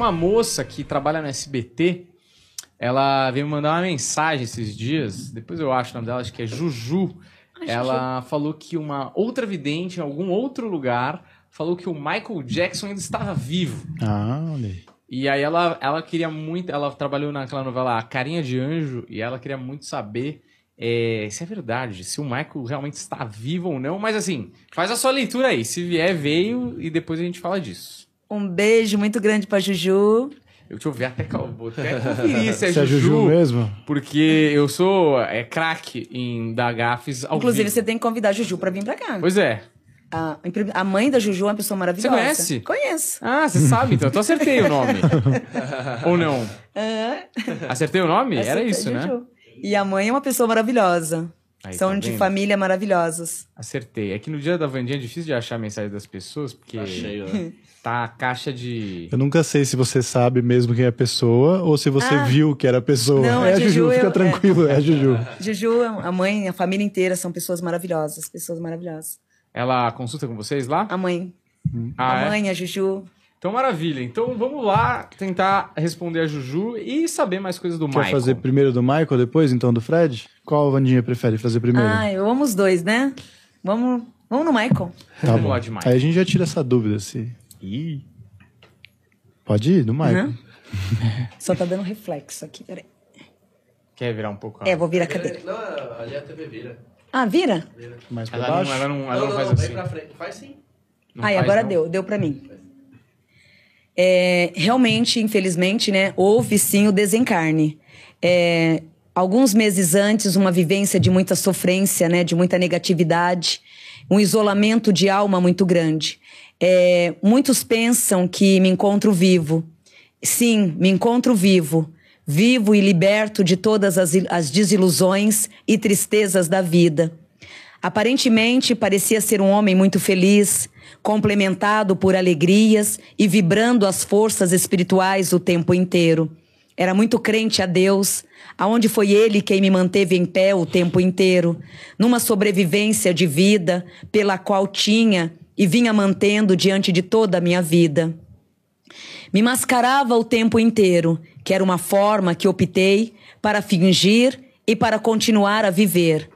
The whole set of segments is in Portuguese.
Uma moça que trabalha no SBT. Ela veio me mandar uma mensagem esses dias. Depois eu acho o nome dela, acho que é Juju. ela falou que uma outra vidente em algum outro lugar falou que o Michael Jackson ainda estava vivo. Ah, olha aí. E aí ela, ela queria muito. Ela trabalhou naquela novela A Carinha de Anjo e ela queria muito saber é, se é verdade, se o Michael realmente está vivo ou não. Mas assim, faz a sua leitura aí. Se vier, veio e depois a gente fala disso. Um beijo muito grande pra Juju. Eu eu ver até, vou até conferir se é, Se é Juju, Juju mesmo? Porque eu sou é, craque em dar gafes ao Inclusive, vivo. você tem que convidar a Juju pra vir pra cá. Pois é. A, a mãe da Juju é uma pessoa maravilhosa. Você conhece? Conheço. Ah, você sabe então. Então acertei o nome. ou não? Ah, Acertei o nome? Era acertei, isso, né? E a mãe é uma pessoa maravilhosa. Aí, São tá de vendo? família maravilhosos. Acertei. É que no dia da Vandinha é difícil de achar a mensagem das pessoas, porque Tá cheio, né? tá a caixa de. Eu nunca sei se você sabe mesmo quem é a pessoa ou se você Ah. viu que era a pessoa. Não, é a a Juju, Juju, fica eu- tranquilo, é a Juju. Juju, a mãe, a família inteira são pessoas maravilhosas. Pessoas maravilhosas. Ela consulta com vocês lá? A mãe. Ah, a é? mãe, a Juju. Então, maravilha. Então, vamos lá tentar responder a Juju e saber mais coisas do Quer Michael. fazer primeiro do Michael, depois então do Fred? Qual a Vandinha prefere fazer primeiro? Ah, eu amo os dois, né? Vamos, vamos no Michael. tá vamos bom. lá de Michael. Aí a gente já tira essa dúvida se. Ih. Pode ir, do Michael. Uhum. Só tá dando reflexo aqui, peraí. Quer virar um pouco? a- É, vou virar a cadeira. Não, ali a TV vira. Ah, vira? Mais pra Ela baixo. não, ela não, ela Não, não, não, faz não, assim. vem pra frente. Faz sim. Não Aí, faz, agora não? deu, deu pra mim. É, realmente, infelizmente, né, houve sim o desencarne. É, alguns meses antes, uma vivência de muita sofrência, né, de muita negatividade, um isolamento de alma muito grande. É, muitos pensam que me encontro vivo. Sim, me encontro vivo. Vivo e liberto de todas as, as desilusões e tristezas da vida. Aparentemente, parecia ser um homem muito feliz, complementado por alegrias e vibrando as forças espirituais o tempo inteiro. Era muito crente a Deus, aonde foi ele quem me manteve em pé o tempo inteiro, numa sobrevivência de vida pela qual tinha e vinha mantendo diante de toda a minha vida. Me mascarava o tempo inteiro, que era uma forma que optei para fingir e para continuar a viver.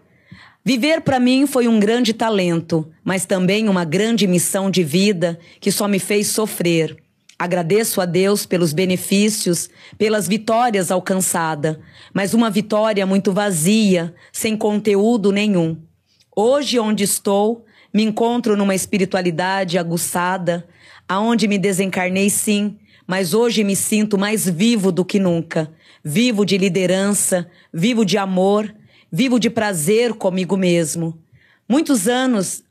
Viver para mim foi um grande talento, mas também uma grande missão de vida que só me fez sofrer. Agradeço a Deus pelos benefícios, pelas vitórias alcançadas, mas uma vitória muito vazia, sem conteúdo nenhum. Hoje, onde estou, me encontro numa espiritualidade aguçada, aonde me desencarnei sim, mas hoje me sinto mais vivo do que nunca. Vivo de liderança, vivo de amor, vivo de prazer comigo mesmo. Muitos anos,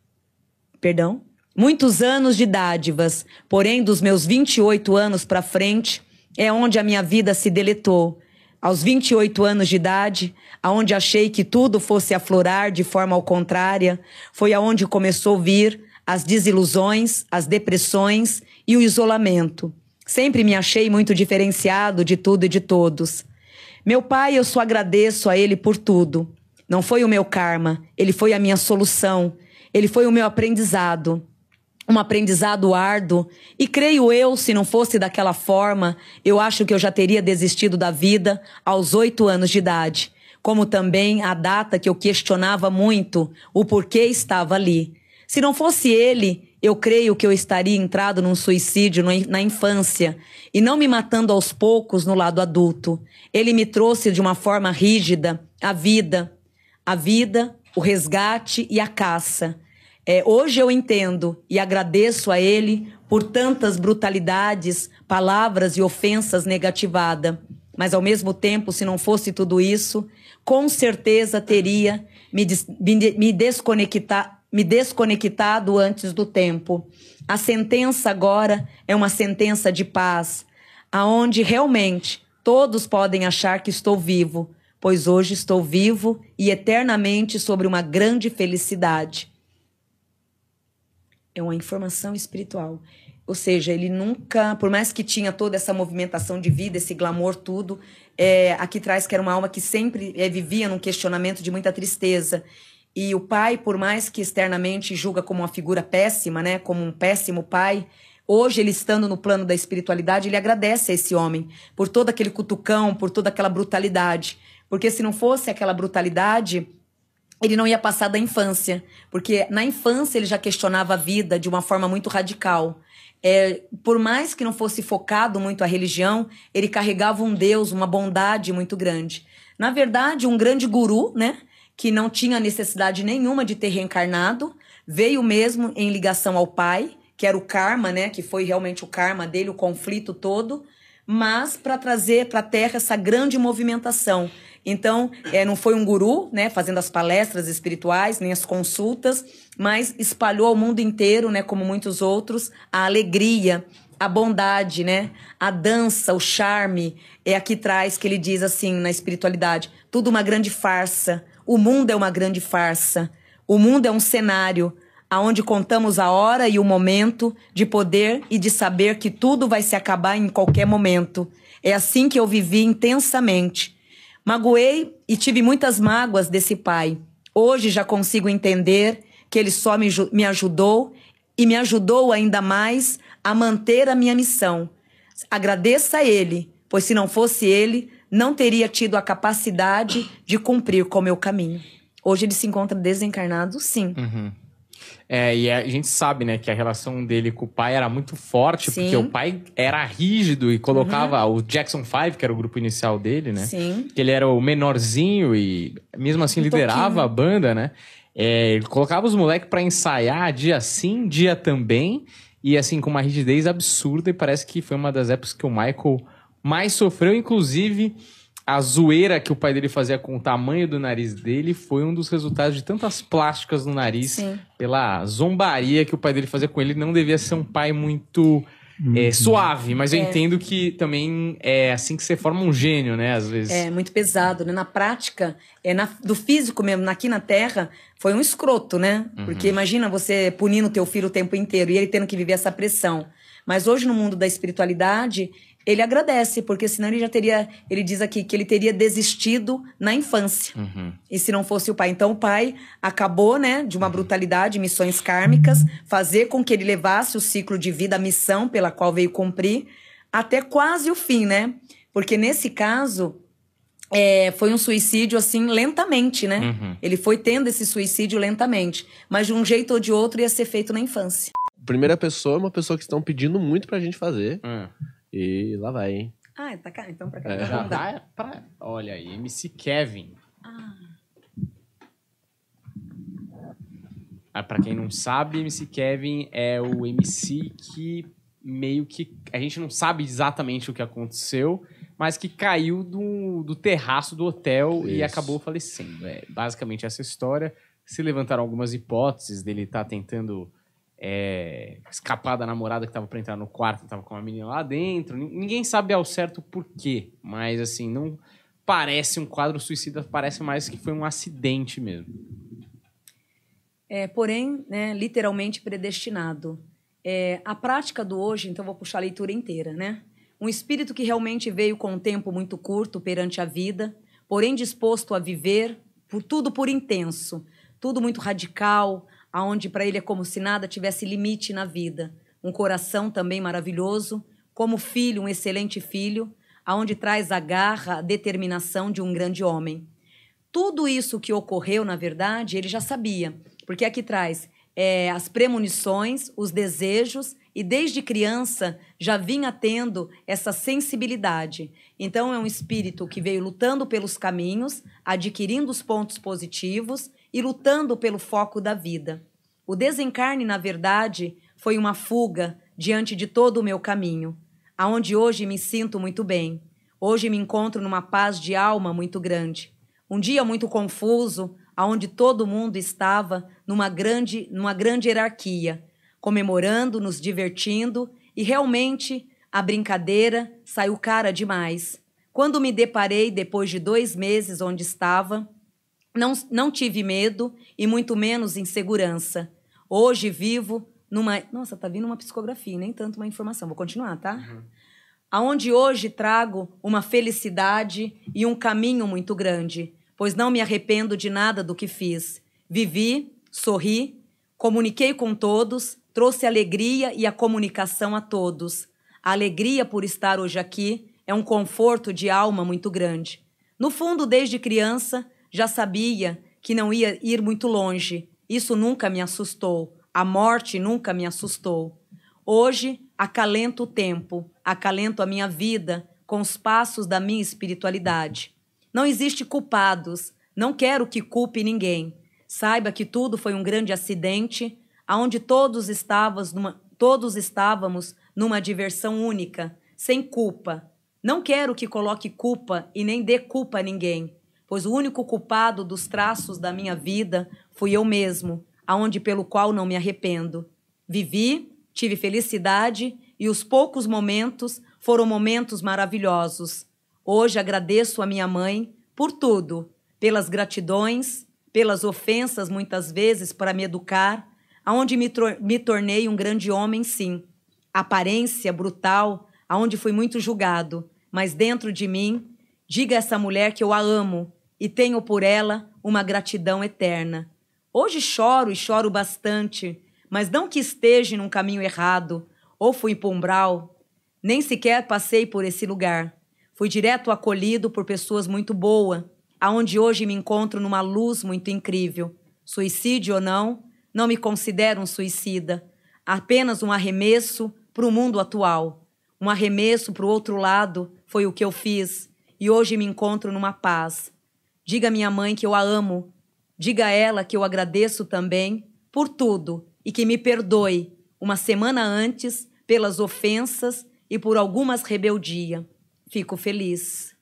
perdão, muitos anos de dádivas, porém dos meus 28 anos para frente é onde a minha vida se deletou. Aos 28 anos de idade, aonde achei que tudo fosse aflorar de forma ao contrária, foi aonde começou a vir as desilusões, as depressões e o isolamento. Sempre me achei muito diferenciado de tudo e de todos. Meu pai, eu só agradeço a ele por tudo. Não foi o meu karma, ele foi a minha solução, ele foi o meu aprendizado. Um aprendizado árduo, e creio eu, se não fosse daquela forma, eu acho que eu já teria desistido da vida aos oito anos de idade. Como também a data que eu questionava muito o porquê estava ali. Se não fosse ele, eu creio que eu estaria entrado num suicídio na infância e não me matando aos poucos no lado adulto. Ele me trouxe de uma forma rígida a vida, a vida, o resgate e a caça. É, hoje eu entendo e agradeço a ele por tantas brutalidades, palavras e ofensas negativadas. Mas ao mesmo tempo, se não fosse tudo isso, com certeza teria me, des- me desconectar, me desconectado antes do tempo. A sentença agora é uma sentença de paz, aonde realmente todos podem achar que estou vivo, pois hoje estou vivo e eternamente sobre uma grande felicidade. É uma informação espiritual. Ou seja, ele nunca, por mais que tinha toda essa movimentação de vida, esse glamour, tudo, é, aqui traz que era uma alma que sempre é, vivia num questionamento de muita tristeza. E o pai, por mais que externamente julga como uma figura péssima, né, como um péssimo pai, Hoje, ele estando no plano da espiritualidade, ele agradece a esse homem por todo aquele cutucão, por toda aquela brutalidade. Porque se não fosse aquela brutalidade, ele não ia passar da infância. Porque na infância ele já questionava a vida de uma forma muito radical. É, por mais que não fosse focado muito a religião, ele carregava um Deus, uma bondade muito grande. Na verdade, um grande guru, né? Que não tinha necessidade nenhuma de ter reencarnado, veio mesmo em ligação ao pai que era o karma, né? Que foi realmente o karma dele, o conflito todo, mas para trazer para a Terra essa grande movimentação. Então, é, não foi um guru, né, fazendo as palestras espirituais, nem as consultas, mas espalhou ao mundo inteiro, né, como muitos outros, a alegria, a bondade, né, a dança, o charme. É aqui traz que ele diz assim na espiritualidade: tudo uma grande farsa. O mundo é uma grande farsa. O mundo é um cenário aonde contamos a hora e o momento de poder e de saber que tudo vai se acabar em qualquer momento. É assim que eu vivi intensamente. Magoei e tive muitas mágoas desse pai. Hoje já consigo entender que ele só me, me ajudou e me ajudou ainda mais a manter a minha missão. Agradeça a ele, pois se não fosse ele, não teria tido a capacidade de cumprir com o meu caminho. Hoje ele se encontra desencarnado, sim. Uhum. É, e a gente sabe, né, que a relação dele com o pai era muito forte, Sim. porque o pai era rígido e colocava o Jackson 5, que era o grupo inicial dele, né? Sim. Que ele era o menorzinho e mesmo assim Um liderava toquinho. a banda, né? É, ele colocava os moleques pra ensaiar dia sim, dia também, e assim, com uma rigidez absurda, e parece que foi uma das épocas que o Michael mais sofreu, inclusive. A zoeira que o pai dele fazia com o tamanho do nariz dele foi um dos resultados de tantas plásticas no nariz Sim. pela zombaria que o pai dele fazia com ele. Não devia ser um pai muito é, suave, mas eu É. entendo que também é assim que você forma um gênio, né? Às vezes. É muito pesado, né? Na prática, é na- do físico mesmo, aqui na Terra, foi um escroto, né? Porque imagina você punindo o teu filho o tempo inteiro e ele tendo que viver essa pressão. Mas hoje, no mundo da espiritualidade, ele agradece, porque senão ele já teria. Ele diz aqui que ele teria desistido na infância. Uhum. E se não fosse o pai? Então o pai acabou, né, de uma brutalidade, missões kármicas, fazer com que ele levasse o ciclo de vida, a missão pela qual veio cumprir, até quase o fim, né? Porque nesse caso, é, foi um suicídio assim, lentamente, né? Uhum. Ele foi tendo esse suicídio lentamente. Mas de um jeito ou de outro ia ser feito na infância. Primeira pessoa é uma pessoa que estão pedindo muito pra gente fazer. É. E lá vai, hein? Ah, tá cá, então pra cá. É. Já vai pra. Olha aí, MC Kevin. Ah, pra quem não sabe, MC Kevin é o MC que meio que. A gente não sabe exatamente o que aconteceu, mas que caiu do, do terraço do hotel e Isso. acabou falecendo. É basicamente essa história. Se levantaram algumas hipóteses dele estar tentando é, escapar da namorada que tava pra entrar no quarto, tava com uma menina lá dentro. Nin- Ninguém sabe ao certo por quê, mas assim, não parece um quadro suicida, parece mais que foi um acidente mesmo. É, porém, né, literalmente predestinado. É, a prática do hoje, então vou puxar a leitura inteira, né? Um espírito que realmente veio com um tempo muito curto perante a vida, porém disposto a viver por tudo por intenso, tudo muito radical, aonde para ele é como se nada tivesse limite na vida. Um coração também maravilhoso, como filho, um excelente filho, aonde traz a garra, a determinação de um grande homem. Tudo isso que ocorreu, na verdade, ele já sabia, porque aqui traz é, as premonições, os desejos, e desde criança já vinha tendo essa sensibilidade. Então, é um espírito que veio lutando pelos caminhos, adquirindo os pontos positivos e lutando pelo foco da vida. O desencarne, na verdade, foi uma fuga diante de todo o meu caminho, aonde hoje me sinto muito bem. Hoje me encontro numa paz de alma muito grande. Um dia muito confuso, aonde todo mundo estava numa grande, numa grande hierarquia, comemorando, nos divertindo, e realmente a brincadeira saiu cara demais. Quando me deparei depois de dois meses onde estava, não, não tive medo e muito menos insegurança. Hoje vivo numa. Nossa, tá vindo uma psicografia, nem tanto uma informação. Vou continuar, tá? Aonde hoje trago uma felicidade e um caminho muito grande, pois não me arrependo de nada do que fiz. Vivi, sorri, comuniquei com todos, trouxe alegria e a comunicação a todos. A alegria por estar hoje aqui é um conforto de alma muito grande. No fundo, desde criança, já sabia que não ia ir muito longe. Isso nunca me assustou. A morte nunca me assustou. Hoje, acalento o tempo, acalento a minha vida com os passos da minha espiritualidade. Não existe culpados, não quero que culpe ninguém. Saiba que tudo foi um grande acidente, aonde todos estávamos numa, todos estávamos numa diversão única, sem culpa. Não quero que coloque culpa e nem dê culpa a ninguém, pois o único culpado dos traços da minha vida fui eu mesmo, aonde pelo qual não me arrependo. Vivi, tive felicidade e os poucos momentos foram momentos maravilhosos. Hoje agradeço a minha mãe por tudo, pelas gratidões, pelas ofensas muitas vezes para me educar, aonde me, me tornei um grande homem, sim. Aparência brutal, aonde fui muito julgado, mas dentro de mim, diga a essa mulher que eu a amo e tenho por ela uma gratidão eterna. Hoje choro e choro bastante, mas não que esteja num caminho errado, ou fui pumbral, nem sequer passei por esse lugar. Fui direto acolhido por pessoas muito boas, aonde hoje me encontro numa luz muito incrível. Suicídio ou não, não me considero um suicida, apenas um arremesso para o mundo atual. Um arremesso para o outro lado foi o que eu fiz e hoje me encontro numa paz. Diga à minha mãe que eu a amo. Diga a ela que eu agradeço também por tudo e que me perdoe uma semana antes pelas ofensas e por algumas rebeldia. Fico feliz.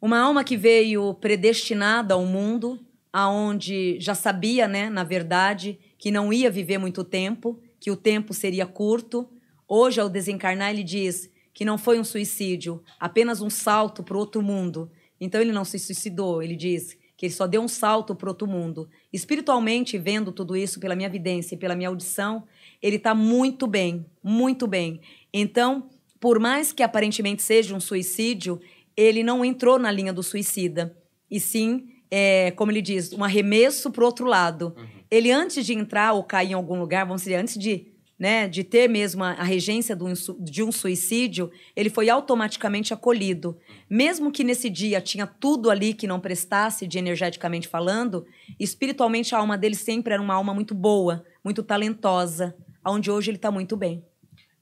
Uma alma que veio predestinada ao mundo, aonde já sabia, né, na verdade, que não ia viver muito tempo, que o tempo seria curto. Hoje, ao desencarnar, ele diz que não foi um suicídio, apenas um salto para outro mundo. Então, ele não se suicidou, ele diz que ele só deu um salto para outro mundo. Espiritualmente, vendo tudo isso pela minha evidência e pela minha audição, ele está muito bem, muito bem. Então, por mais que aparentemente seja um suicídio, ele não entrou na linha do suicida, e sim, é, como ele diz, um arremesso para outro lado. Uhum. Ele, antes de entrar ou cair em algum lugar, vamos dizer, antes de, né, de ter mesmo a, a regência do, de um suicídio, ele foi automaticamente acolhido. Mesmo que nesse dia tinha tudo ali que não prestasse, de energeticamente falando, espiritualmente a alma dele sempre era uma alma muito boa, muito talentosa, onde hoje ele está muito bem.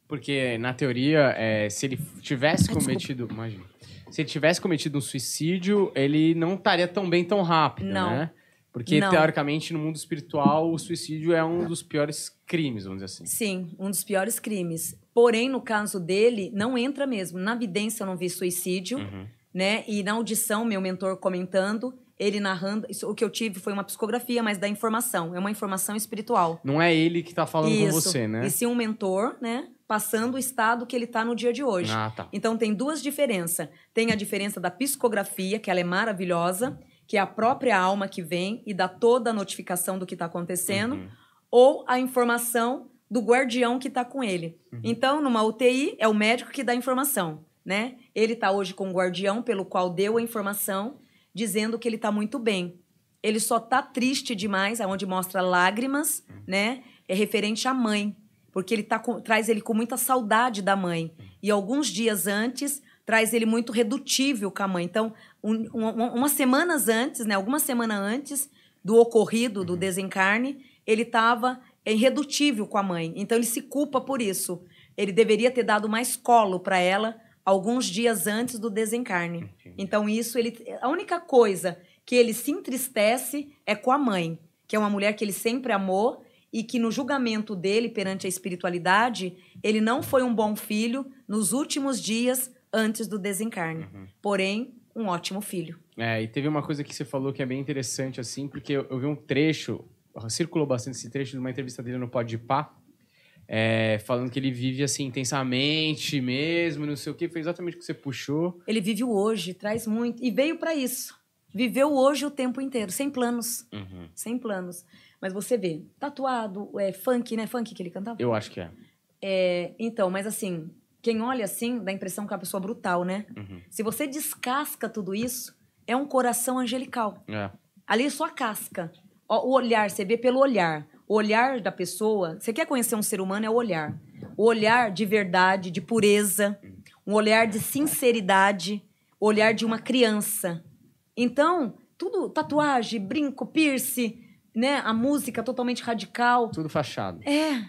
Porque, na teoria, é, se ele tivesse Ai, cometido. Imagina se ele tivesse cometido um suicídio, ele não estaria tão bem tão rápido, não. né? Porque, não. teoricamente, no mundo espiritual, o suicídio é um dos piores crimes, vamos dizer assim. Sim, um dos piores crimes. Porém, no caso dele, não entra mesmo. Na evidência, eu não vi suicídio, uhum. né? E na audição, meu mentor comentando, ele narrando. Isso, o que eu tive foi uma psicografia, mas da informação. É uma informação espiritual. Não é ele que está falando isso. com você, né? E sim um mentor, né? passando o estado que ele está no dia de hoje. Ah, tá. Então tem duas diferenças. Tem a diferença da psicografia, que ela é maravilhosa, que é a própria alma que vem e dá toda a notificação do que está acontecendo, uhum. ou a informação do guardião que está com ele. Uhum. Então, numa UTI, é o médico que dá a informação, né? Ele está hoje com o guardião pelo qual deu a informação, dizendo que ele está muito bem. Ele só está triste demais, aonde mostra lágrimas, uhum. né? É referente à mãe porque ele tá com, traz ele com muita saudade da mãe. E alguns dias antes, traz ele muito redutível com a mãe. Então, um, um, umas semanas antes, né, algumas semanas antes do ocorrido, do desencarne, ele estava irredutível com a mãe. Então, ele se culpa por isso. Ele deveria ter dado mais colo para ela alguns dias antes do desencarne. Então, isso, ele, a única coisa que ele se entristece é com a mãe, que é uma mulher que ele sempre amou e que no julgamento dele perante a espiritualidade, ele não foi um bom filho nos últimos dias antes do desencarne. Uhum. Porém, um ótimo filho. É, e teve uma coisa que você falou que é bem interessante, assim, porque eu, eu vi um trecho, circulou bastante esse trecho de uma entrevista dele no Pode Pá, é, falando que ele vive assim intensamente mesmo, não sei o que, foi exatamente o que você puxou. Ele vive o hoje, traz muito, e veio para isso. Viveu hoje o tempo inteiro, sem planos. Uhum. Sem planos. Mas você vê, tatuado, é funk, né? Funk que ele cantava? Eu acho que é. é então, mas assim, quem olha assim dá a impressão que é uma pessoa brutal, né? Uhum. Se você descasca tudo isso, é um coração angelical. É. Ali é só a casca. O olhar, você vê pelo olhar. O olhar da pessoa. Você quer conhecer um ser humano? É o olhar. O olhar de verdade, de pureza, um olhar de sinceridade, o olhar de uma criança. Então, tudo tatuagem, brinco, piercing, né? A música totalmente radical. Tudo fachado. É,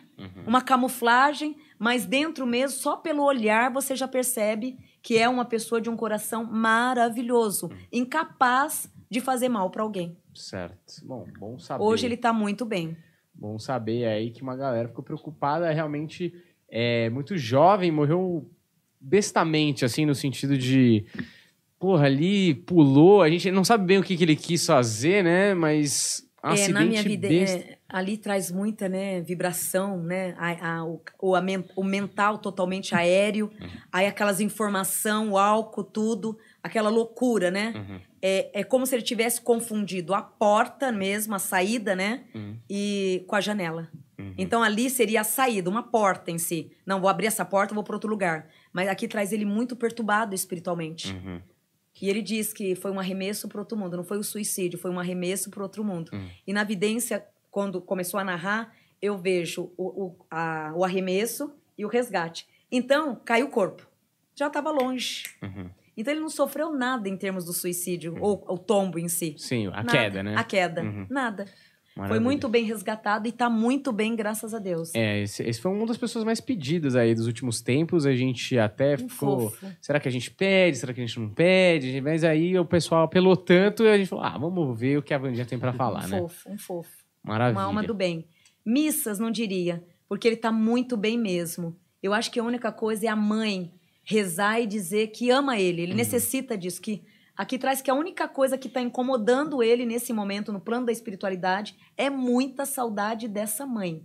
uma camuflagem, mas dentro mesmo, só pelo olhar, você já percebe que é uma pessoa de um coração maravilhoso, incapaz de fazer mal para alguém. Certo. Bom, bom saber. Hoje ele tá muito bem. Bom saber aí que uma galera ficou preocupada, realmente é muito jovem, morreu bestamente, assim, no sentido de. Porra, ali pulou, a gente não sabe bem o que, que ele quis fazer, né? Mas. É, na minha vida, é, ali traz muita né, vibração, né? A, a- o, o, a men- o mental totalmente aéreo, Uhum. aí aquelas informação, o álcool, tudo, aquela loucura, né? Uhum. É, é como se ele tivesse confundido a porta mesmo, a saída, né? Uhum. E com a janela. Uhum. Então ali seria a saída, uma porta em si. Não, vou abrir essa porta, vou para outro lugar. Mas aqui traz ele muito perturbado espiritualmente. Uhum. E ele diz que foi um arremesso para outro mundo, não foi o suicídio, foi um arremesso para outro mundo. Hum. E na vidência, quando começou a narrar, eu vejo o, o, a- o arremesso e o resgate. Então, caiu o corpo. Já estava longe. Uhum. Então, ele não sofreu nada em termos do suicídio, ou o tombo em si. Sim, a Nada. queda, né? A queda. Uhum. Nada. Foi Maravilha. muito bem resgatado e está muito bem, graças a Deus. É, esse, esse foi uma das pessoas mais pedidas aí dos últimos tempos. A gente até Um ficou. fofo. Será que a gente pede? Será que a gente não pede? Mas aí o pessoal apelou tanto e a gente falou: ah, vamos ver o que a Vandinha tem pra falar, um né? fofo, um fofo. Maravilha. Uma alma do bem. Missas, não diria, porque ele está muito bem mesmo. Eu acho que a única coisa é a mãe rezar e dizer que ama ele. Uhum. Ele necessita disso. Que aqui traz que a única coisa que está incomodando ele nesse momento, no plano da espiritualidade, é muita saudade dessa mãe.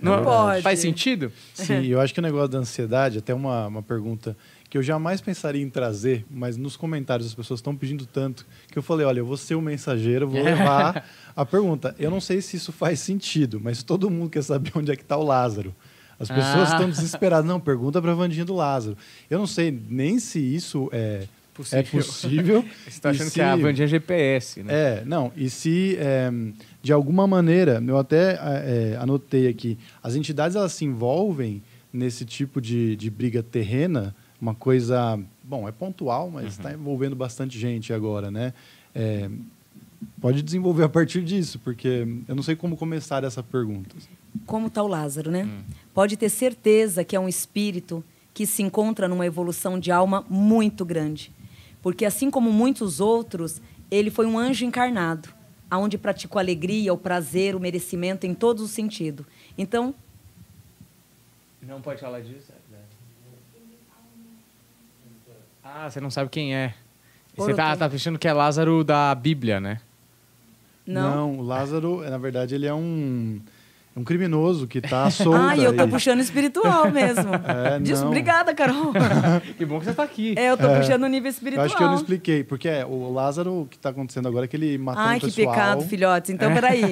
Não, pode. Faz sentido? Sim, eu acho que o negócio da ansiedade, até uma, uma pergunta que eu jamais pensaria em trazer, mas nos comentários as pessoas estão pedindo tanto que eu falei, olha, eu vou ser o mensageiro, vou levar a pergunta. Eu não sei se isso faz sentido, mas todo mundo quer saber onde é que está o Lázaro. As pessoas Ah. estão desesperadas. Não, pergunta para a Vandinha do Lázaro. Eu não sei nem se isso é é possível. Você tá e achando se- que a Vandinha é GPS, né? é, não, e se é, de alguma maneira, eu até é, anotei aqui, as entidades elas se envolvem nesse tipo de, de briga terrena, uma coisa, bom, é pontual, mas está envolvendo bastante gente agora, né? É, pode desenvolver a partir disso, porque eu não sei como começar essa pergunta. Como está o Lázaro, né? Hum. Pode ter certeza que é um espírito que se encontra numa evolução de alma muito grande. Porque assim como muitos outros, ele foi um anjo encarnado, aonde praticou a alegria, o prazer, o merecimento em todos os sentidos. Então, Não pode falar disso? Ah, você não sabe quem é. Você tá, tá achando que é Lázaro da Bíblia, né? não. o Lázaro, na verdade, ele é um, é um criminoso que está solto. Ah, e eu tô aí. puxando espiritual mesmo. É, Disso, não. obrigada, Carol. Que bom que você tá aqui. É, eu tô puxando o nível Eu espiritual. acho que eu não expliquei, porque é, o Lázaro, o que está acontecendo agora é que ele matou Ai, um que pessoal. pecado, filhotes. Então, peraí.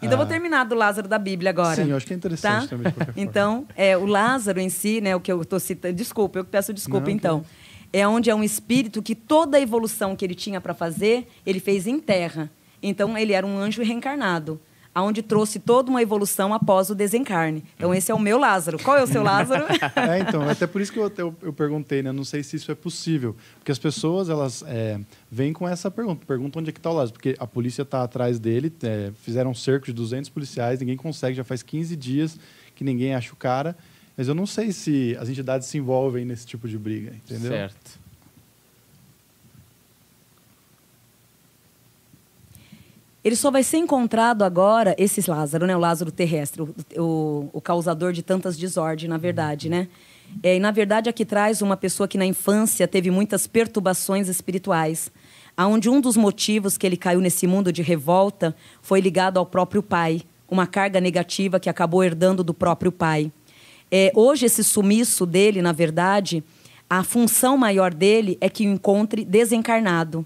Então, eu vou terminar do Lázaro da Bíblia agora. Sim, eu acho que é interessante Tá? também, de qualquer forma. Então, é, o Lázaro em si, né, o que eu estou citando, desculpa, eu que peço desculpa Não, então. É onde é um espírito que toda a evolução que ele tinha para fazer, ele fez em terra. Então, ele era um anjo reencarnado, aonde trouxe toda uma evolução após o desencarne. Então, esse é o meu Lázaro. Qual é o seu Lázaro? É, então, até por isso que eu, eu, eu perguntei, né? Não sei se isso é possível. Porque as pessoas, elas é, vêm com essa pergunta. Perguntam onde é que está o Lázaro. Porque a polícia está atrás dele, é, fizeram um cerco de 200 policiais, ninguém consegue, já faz 15 dias que ninguém acha o cara. Mas eu não sei se as entidades se envolvem nesse tipo de briga, entendeu? Certo. Ele só vai ser encontrado agora, esse Lázaro, né? O Lázaro terrestre, o, o, o causador de tantas desordens, na verdade, né? É, e, na verdade, aqui traz uma pessoa que na infância teve muitas perturbações espirituais, aonde um dos motivos que ele caiu nesse mundo de revolta foi ligado ao próprio pai, uma carga negativa que acabou herdando do próprio pai. É, hoje, esse sumiço dele, na verdade, a função maior dele é que o encontre desencarnado.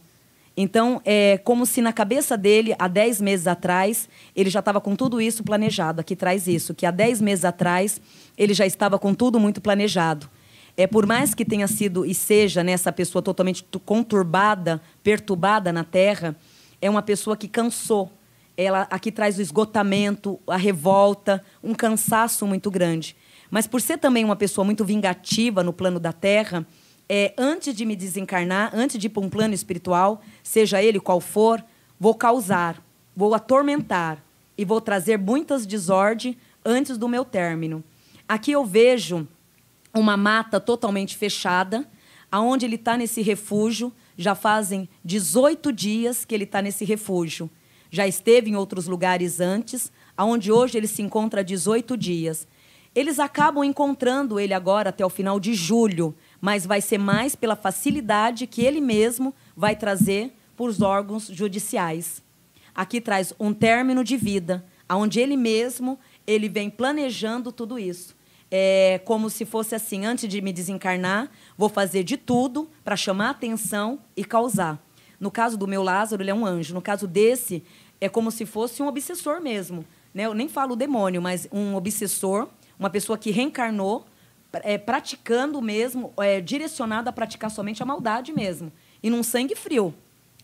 Então, é como se na cabeça dele, há 10 meses atrás, ele já estava com tudo isso planejado. Aqui traz isso, que há 10 meses atrás, ele já estava com tudo muito planejado. É, por mais que tenha sido e seja né, pessoa totalmente tu- conturbada, perturbada na Terra, é uma pessoa que cansou. ela aqui traz o esgotamento, a revolta, um cansaço muito grande. Mas por ser também uma pessoa muito vingativa no plano da Terra, é, antes de me desencarnar, antes de ir para um plano espiritual, seja ele qual for, vou causar, vou atormentar e vou trazer muitas desordens antes do meu término. Aqui eu vejo uma mata totalmente fechada, aonde ele está nesse refúgio. Já fazem 18 dias que ele está nesse refúgio. Já esteve em outros lugares antes, aonde hoje ele se encontra há 18 dias. Eles acabam encontrando ele agora até o final de julho, mas vai ser mais pela facilidade que ele mesmo vai trazer para os órgãos judiciais. Aqui traz um término de vida, aonde ele mesmo ele vem planejando tudo isso. É como se fosse assim, antes de me desencarnar, vou fazer de tudo para chamar atenção e causar. No caso do meu Lázaro, ele é um anjo. No caso desse, é como se fosse um obsessor mesmo. Né? Eu nem falo demônio, mas um obsessor, uma pessoa que reencarnou, é, praticando mesmo, é, direcionado a praticar somente a maldade mesmo. E num sangue frio.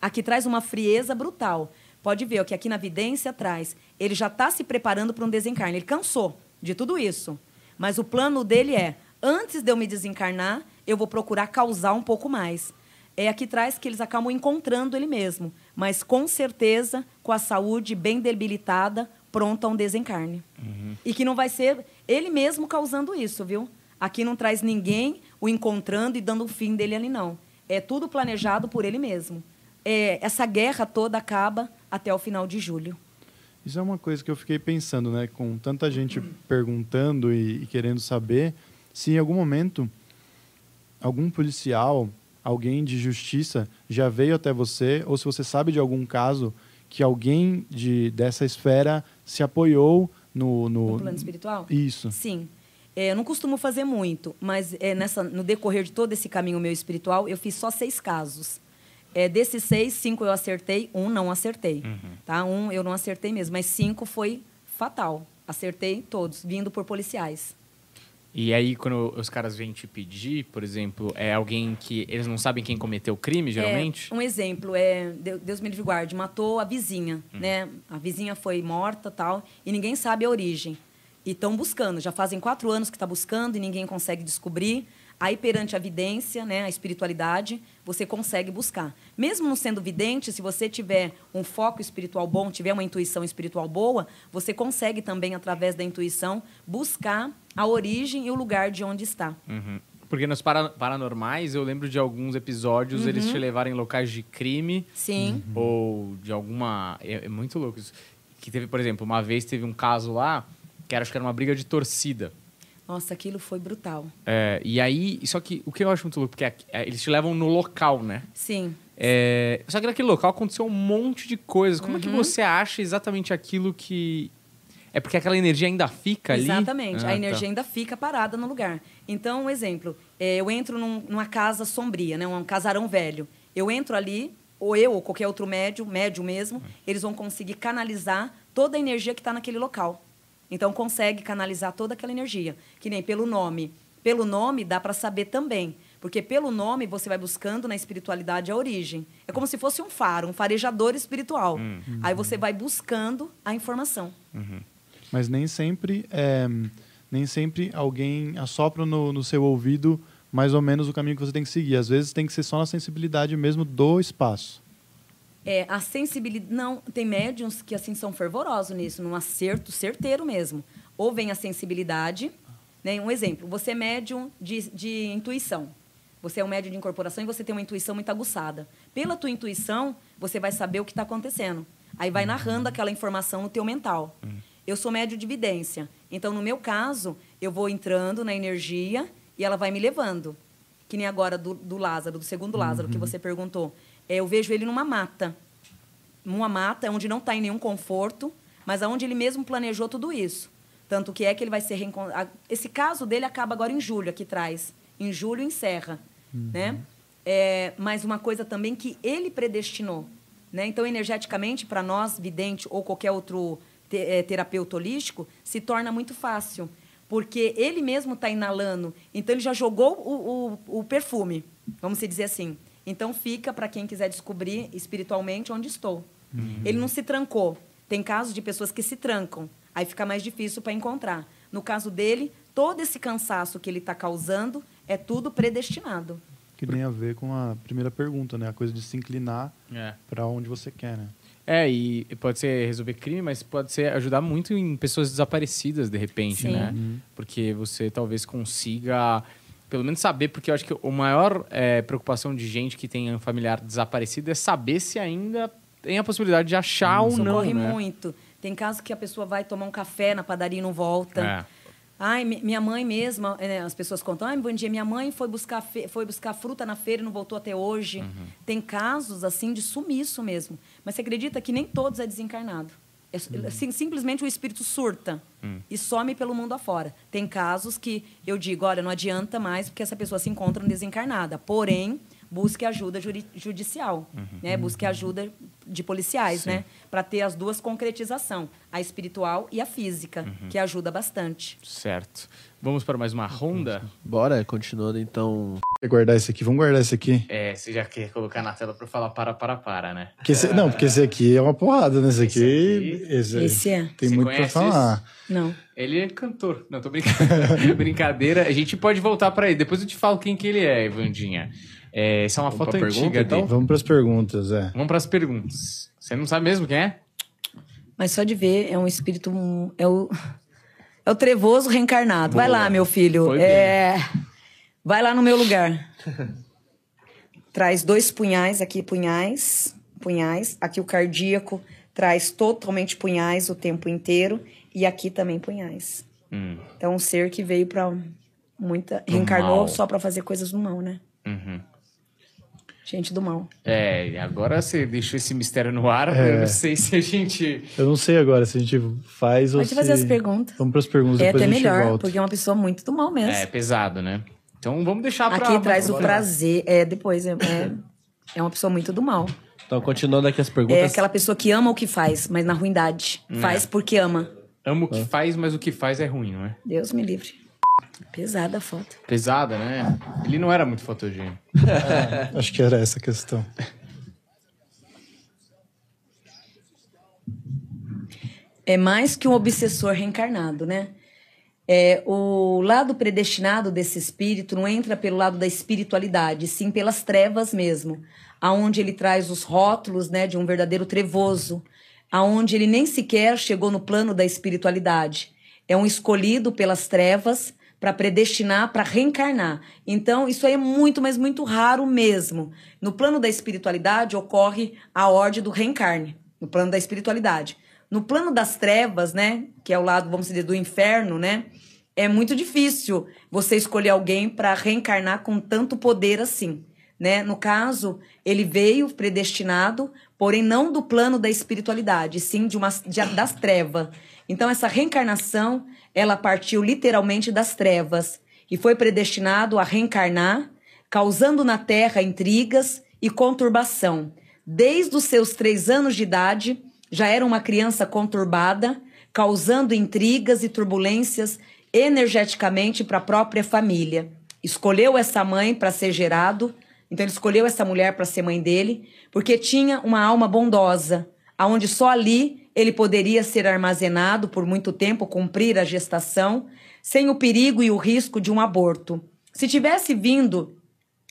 Aqui traz uma frieza brutal. Pode ver que aqui na vidência traz. Ele já está se preparando para um desencarne. Ele cansou de tudo isso. Mas o plano dele é, antes de eu me desencarnar, eu vou procurar causar um pouco mais. É aqui traz que eles acabam encontrando ele mesmo, mas com certeza com a saúde bem debilitada, pronto a um desencarne. Uhum. E que não vai ser ele mesmo causando isso, viu? Aqui não traz ninguém o encontrando e dando o fim dele ali, não. É tudo planejado por ele mesmo. É, essa guerra toda acaba até o final de julho. Isso é uma coisa que eu fiquei pensando, né? Com tanta gente perguntando e, e querendo saber se em algum momento algum policial, alguém de justiça já veio até você, ou se você sabe de algum caso que alguém de, dessa esfera se apoiou no, no... no plano espiritual? Isso. Sim. É, eu não costumo fazer muito, mas é, nessa, no decorrer de todo esse caminho meu espiritual, eu fiz só seis casos. É, desses seis, cinco eu acertei, um não acertei. Uhum. Tá? Um eu não acertei mesmo, mas cinco foi fatal. Acertei todos, vindo por policiais. E aí, quando os caras vêm te pedir, por exemplo, é alguém que eles não sabem quem cometeu o crime, geralmente? É, um exemplo é, Deus me livre guarde, matou a vizinha, hum. né? A vizinha foi morta tal, e ninguém sabe a origem. E estão buscando, já fazem quatro anos que está buscando e ninguém consegue descobrir. Aí, perante a vidência, né, a espiritualidade, você consegue buscar. Mesmo não sendo vidente, se você tiver um foco espiritual bom, tiver uma intuição espiritual boa, você consegue também, através da intuição, buscar a origem e o lugar de onde está. Uhum. Porque nos paranormais, eu lembro de alguns episódios uhum. eles te levarem em locais de crime. Sim. Uhum. Ou de alguma. É, é, muito louco isso. Que teve, por exemplo, uma vez teve um caso lá, que era, acho que era uma briga de torcida. Nossa, aquilo foi brutal. É, e aí, só que o que eu acho muito louco, porque é, é, eles te levam no local, né? Sim. É, só que naquele local aconteceu um monte de coisas. Como uhum. é que uhum. você acha exatamente aquilo que. É porque aquela energia ainda fica ali? Exatamente, ah, a energia tá. ainda fica parada no lugar. Então, um exemplo, é, eu entro num, numa casa sombria, né, um casarão velho. Eu entro ali, ou eu, ou qualquer outro médio, médio mesmo, eles vão conseguir canalizar toda a energia que está naquele local. Então consegue canalizar toda aquela energia, que nem pelo nome. Pelo nome dá para saber também, porque pelo nome você vai buscando na espiritualidade a origem. É como se fosse um faro, um farejador espiritual. Uhum. Aí você vai buscando a informação. Uhum. Mas nem sempre, é, nem sempre alguém assopra no, no seu ouvido mais ou menos o caminho que você tem que seguir. Às vezes tem que ser só na sensibilidade mesmo do espaço. É, a sensibilidade. Não, tem médiums que assim são fervorosos nisso, num acerto certeiro mesmo. Ou vem a sensibilidade. Né? Um exemplo, você é médium de, de intuição. Você é um médium de incorporação e você tem uma intuição muito aguçada. Pela tua intuição, você vai saber o que está acontecendo. Aí vai narrando aquela informação no teu mental. Eu sou médium de evidência. Então, no meu caso, eu vou entrando na energia e ela vai me levando. Que nem agora do, do Lázaro, do segundo Lázaro, uhum. que você perguntou. É, eu vejo ele numa mata. Numa mata onde não está em nenhum conforto, mas aonde ele mesmo planejou tudo isso. Tanto que é que ele vai ser reencontrado. Esse caso dele acaba agora em julho, aqui traz. Em julho encerra. Uhum. Né? É, mas uma coisa também que ele predestinou. Né? Então, energeticamente, para nós, vidente ou qualquer outro te, é, terapeuta holístico, se torna muito fácil. Porque ele mesmo está inalando. Então, ele já jogou o, o, o perfume, vamos dizer assim. Então fica para quem quiser descobrir espiritualmente onde estou. Uhum. Ele não se trancou. Tem casos de pessoas que se trancam, aí fica mais difícil para encontrar. No caso dele, todo esse cansaço que ele está causando é tudo predestinado. Que tem a ver com a primeira pergunta, né? A coisa de se inclinar É. para onde você quer, né? É, e pode ser resolver crime, mas pode ser ajudar muito em pessoas desaparecidas, de repente, Sim. né? Porque você talvez consiga, pelo menos saber, porque eu acho que a maior é, preocupação de gente que tem um familiar desaparecido é saber se ainda tem a possibilidade de achar ou não, Socorre né? muito. Tem casos que a pessoa vai tomar um café na padaria e não volta. É. Ai, mi- minha mãe mesma, eh, as pessoas contam, ai, bom dia, minha mãe foi buscar, foi buscar fruta na feira e não voltou até hoje. Uhum. Tem casos, assim, de sumiço mesmo. Mas você acredita que nem todos é desencarnado. É, Uhum. simplesmente o espírito surta Hum. e some pelo mundo afora. Tem casos que eu digo, olha, não adianta mais porque essa pessoa se encontra desencarnada. Porém, busque ajuda judicial, Uhum. né? Busque ajuda de policiais, né? Para ter as duas concretização, a espiritual e a física, Uhum. que ajuda bastante. Certo. Vamos para mais uma ronda? Bora, continuando então. Quer guardar esse aqui? Vamos guardar esse aqui. É, você já quer colocar na tela para falar para, para, para, né? Porque esse- não, porque esse aqui é uma porrada, né? Esse aqui, Esse esse, Esse é. tem Você muito pra conhece falar. Não. Ele é cantor. Não, tô brincando. Brincadeira. A gente pode voltar para ele. Depois eu te falo quem que ele é, Ivandinha. É, essa é uma Vamos foto pra antiga pergunta, então? dele. Vamos pras perguntas, é. Vamos para as perguntas. Você não sabe mesmo quem é? Mas só de ver, é um espírito. É o, é o trevoso reencarnado. Vai Boa. lá, meu filho. É, vai lá no meu lugar. Traz dois punhais aqui, punhais, punhais. Aqui o cardíaco traz totalmente punhais o tempo inteiro. E aqui também punhais. Hum, Então, um ser que veio pra muita. Reencarnou mal. só pra fazer coisas do mal, né? uhum. Gente do mal. É, e agora você deixou esse mistério no ar. Eu não sei se a gente. Eu não sei agora se a gente faz ou Pode se... fazer as perguntas. Vamos pras perguntas, É depois até a gente melhor, volta. porque é uma pessoa muito do mal mesmo. É pesado, né? Então vamos deixar pra. Aqui traz o pra- prazer. É, depois, é, é, é uma pessoa muito do mal. Então, continuando aqui as perguntas. É aquela pessoa que ama o que faz, mas na ruindade. É. Faz porque ama. Amo o que faz, mas o que faz é ruim, não é? Deus me livre. Pesada a foto. Pesada, né? Ele não era muito fotogênico. Acho que era essa a questão. É mais que um obsessor reencarnado, né? É, o lado predestinado desse espírito não entra pelo lado da espiritualidade, sim pelas trevas mesmo, aonde ele traz os rótulos, né, de um verdadeiro trevoso, aonde ele nem sequer chegou no plano da espiritualidade. É um escolhido pelas trevas para predestinar, para reencarnar. Então, isso aí é muito, mas muito raro mesmo. No plano da espiritualidade ocorre a ordem do reencarne, no plano da espiritualidade. No plano das trevas, né, que é o lado, vamos dizer, do inferno, né, é muito difícil você escolher alguém para reencarnar com tanto poder assim, né? No caso, ele veio predestinado, porém não do plano da espiritualidade, sim de uma de, das trevas. Então essa reencarnação, ela partiu literalmente das trevas e foi predestinado a reencarnar, causando na Terra intrigas e conturbação. Desde os seus três anos de idade, já era uma criança conturbada, causando intrigas e turbulências energeticamente para a própria família. Escolheu essa mãe para ser gerado, então ele escolheu essa mulher para ser mãe dele, porque tinha uma alma bondosa, aonde só ali ele poderia ser armazenado por muito tempo, cumprir a gestação, sem o perigo e o risco de um aborto. Se tivesse vindo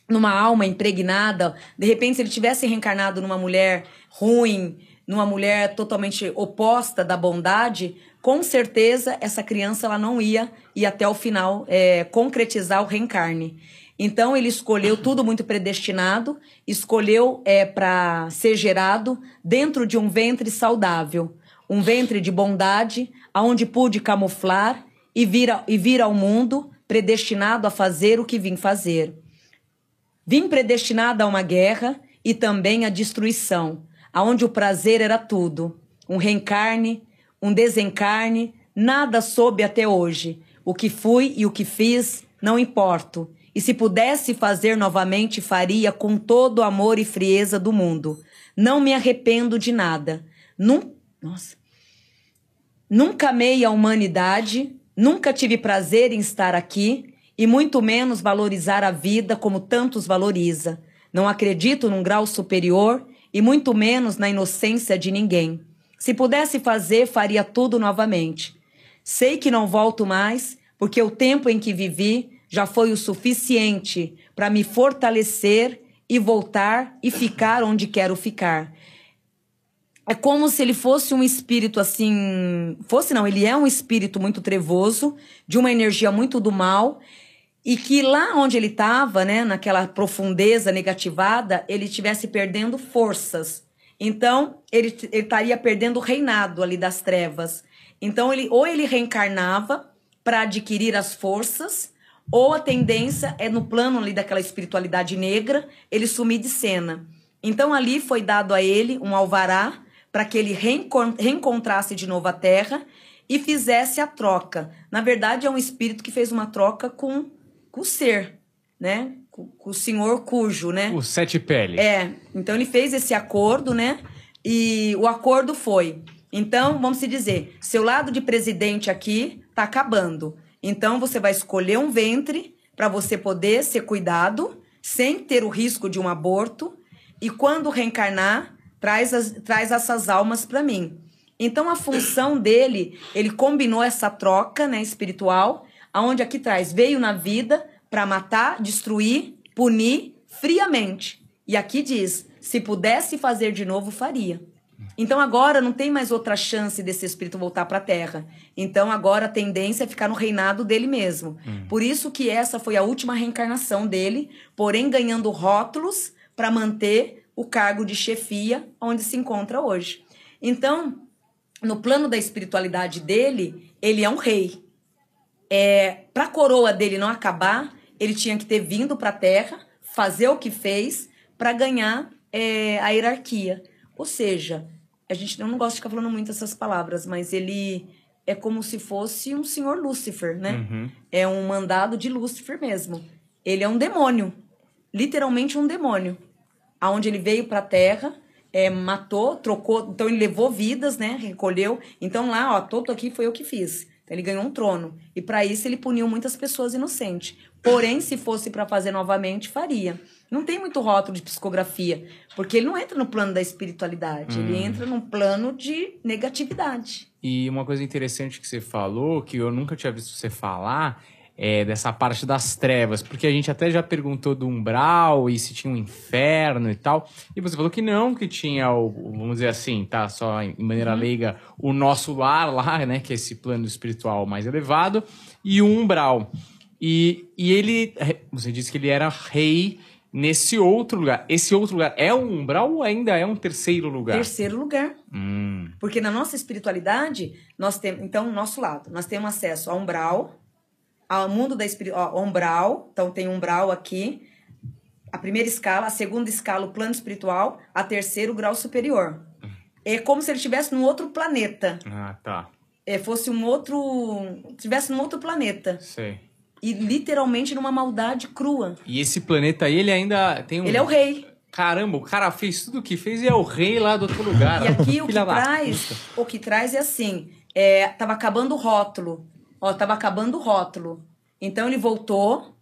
numa alma impregnada, de repente se ele tivesse reencarnado numa mulher ruim, numa mulher totalmente oposta da bondade, com certeza essa criança ela não ia ir até o final é, concretizar o reencarne. Então ele escolheu tudo muito predestinado, escolheu é, para ser gerado dentro de um ventre saudável, um ventre de bondade, aonde pude camuflar e vir, e vir ao mundo predestinado a fazer o que vim fazer. Vim predestinada a uma guerra e também a destruição, aonde o prazer era tudo, um reencarne, um desencarne, nada soube até hoje. O que fui e o que fiz, não importo. E se pudesse fazer novamente, faria com todo o amor e frieza do mundo. Não me arrependo de nada. Num... Nossa. Nunca amei a humanidade, nunca tive prazer em estar aqui e muito menos valorizar a vida como tantos valoriza. Não acredito num grau superior e muito menos na inocência de ninguém. Se pudesse fazer, faria tudo novamente. Sei que não volto mais, porque o tempo em que vivi já foi o suficiente para me fortalecer e voltar e ficar onde quero ficar. É como se ele fosse um espírito assim. Fosse não, ele é um espírito muito trevoso, de uma energia muito do mal, e que lá onde ele estava, né, naquela profundeza negativada, ele estivesse perdendo forças. Então, ele, ele estaria perdendo o reinado ali das trevas. Então, ele ou ele reencarnava para adquirir as forças, ou a tendência é no plano ali daquela espiritualidade negra, ele sumir de cena. Então, ali foi dado a ele um alvará para que ele reencon- reencontrasse de novo a Terra e fizesse a troca. Na verdade, é um espírito que fez uma troca com, com o ser, né? Com, com o senhor cujo, né? O sete pele. É, então ele fez esse acordo, né? E o acordo foi: então, vamos se dizer, seu lado de presidente aqui tá acabando. Então você vai escolher um ventre para você poder ser cuidado sem ter o risco de um aborto e quando reencarnar, traz, as, traz essas almas para mim. Então a função dele, ele combinou essa troca, né, espiritual, aonde aqui traz veio na vida para matar, destruir, punir friamente. E aqui diz: se pudesse fazer de novo, faria. Então agora não tem mais outra chance desse espírito voltar para a Terra. Então agora a tendência é ficar no reinado dele mesmo. Por isso que essa foi a última reencarnação dele, porém ganhando rótulos para manter o cargo de chefia onde se encontra hoje. Então, no plano da espiritualidade dele, ele é um rei. É, para a coroa dele não acabar, ele tinha que ter vindo para a Terra, fazer o que fez para ganhar é, a hierarquia. Ou seja, a gente não gosta de ficar falando muito essas palavras, mas ele é como se fosse um senhor Lúcifer, né? Uhum. É um mandado de Lúcifer mesmo. Ele é um demônio, literalmente um demônio. Aonde ele veio para a Terra, é, matou, trocou, então ele levou vidas, né? Recolheu. Então lá, ó, todo aqui foi eu que fiz. Então, ele ganhou um trono. E para isso ele puniu muitas pessoas inocentes. Porém, se fosse para fazer novamente, faria. Não tem muito rótulo de psicografia, porque ele não entra no plano da espiritualidade, ele entra num plano de negatividade. E uma coisa interessante que você falou, que eu nunca tinha visto você falar, é dessa parte das trevas, porque a gente até já perguntou do umbral e se tinha um inferno e tal, e você falou que não, que tinha o, vamos dizer assim, tá, só em maneira leiga, o nosso lar lá, né, que é esse plano espiritual mais elevado, e o umbral. E, e ele, você disse que ele era rei nesse outro lugar. Esse outro lugar é um umbral ou ainda é um terceiro lugar? Terceiro lugar. Hum, Porque na nossa espiritualidade, nós temos, então, nosso lado, nós temos acesso ao umbral, ao mundo da espiritualidade, umbral, então tem umbral aqui, a primeira escala, a segunda escala, o plano espiritual, a terceiro o grau superior. É como se ele estivesse num outro planeta, ah, tá, é, fosse um outro, estivesse num outro planeta sei. E literalmente numa maldade crua. E esse planeta aí, ele ainda tem um... Ele é o rei. Caramba, o cara fez tudo o que fez e é o rei lá do outro lugar. E aqui o que traz, puta. o que traz é assim, é, tava acabando o rótulo. Ó, tava acabando o rótulo. Então ele voltou,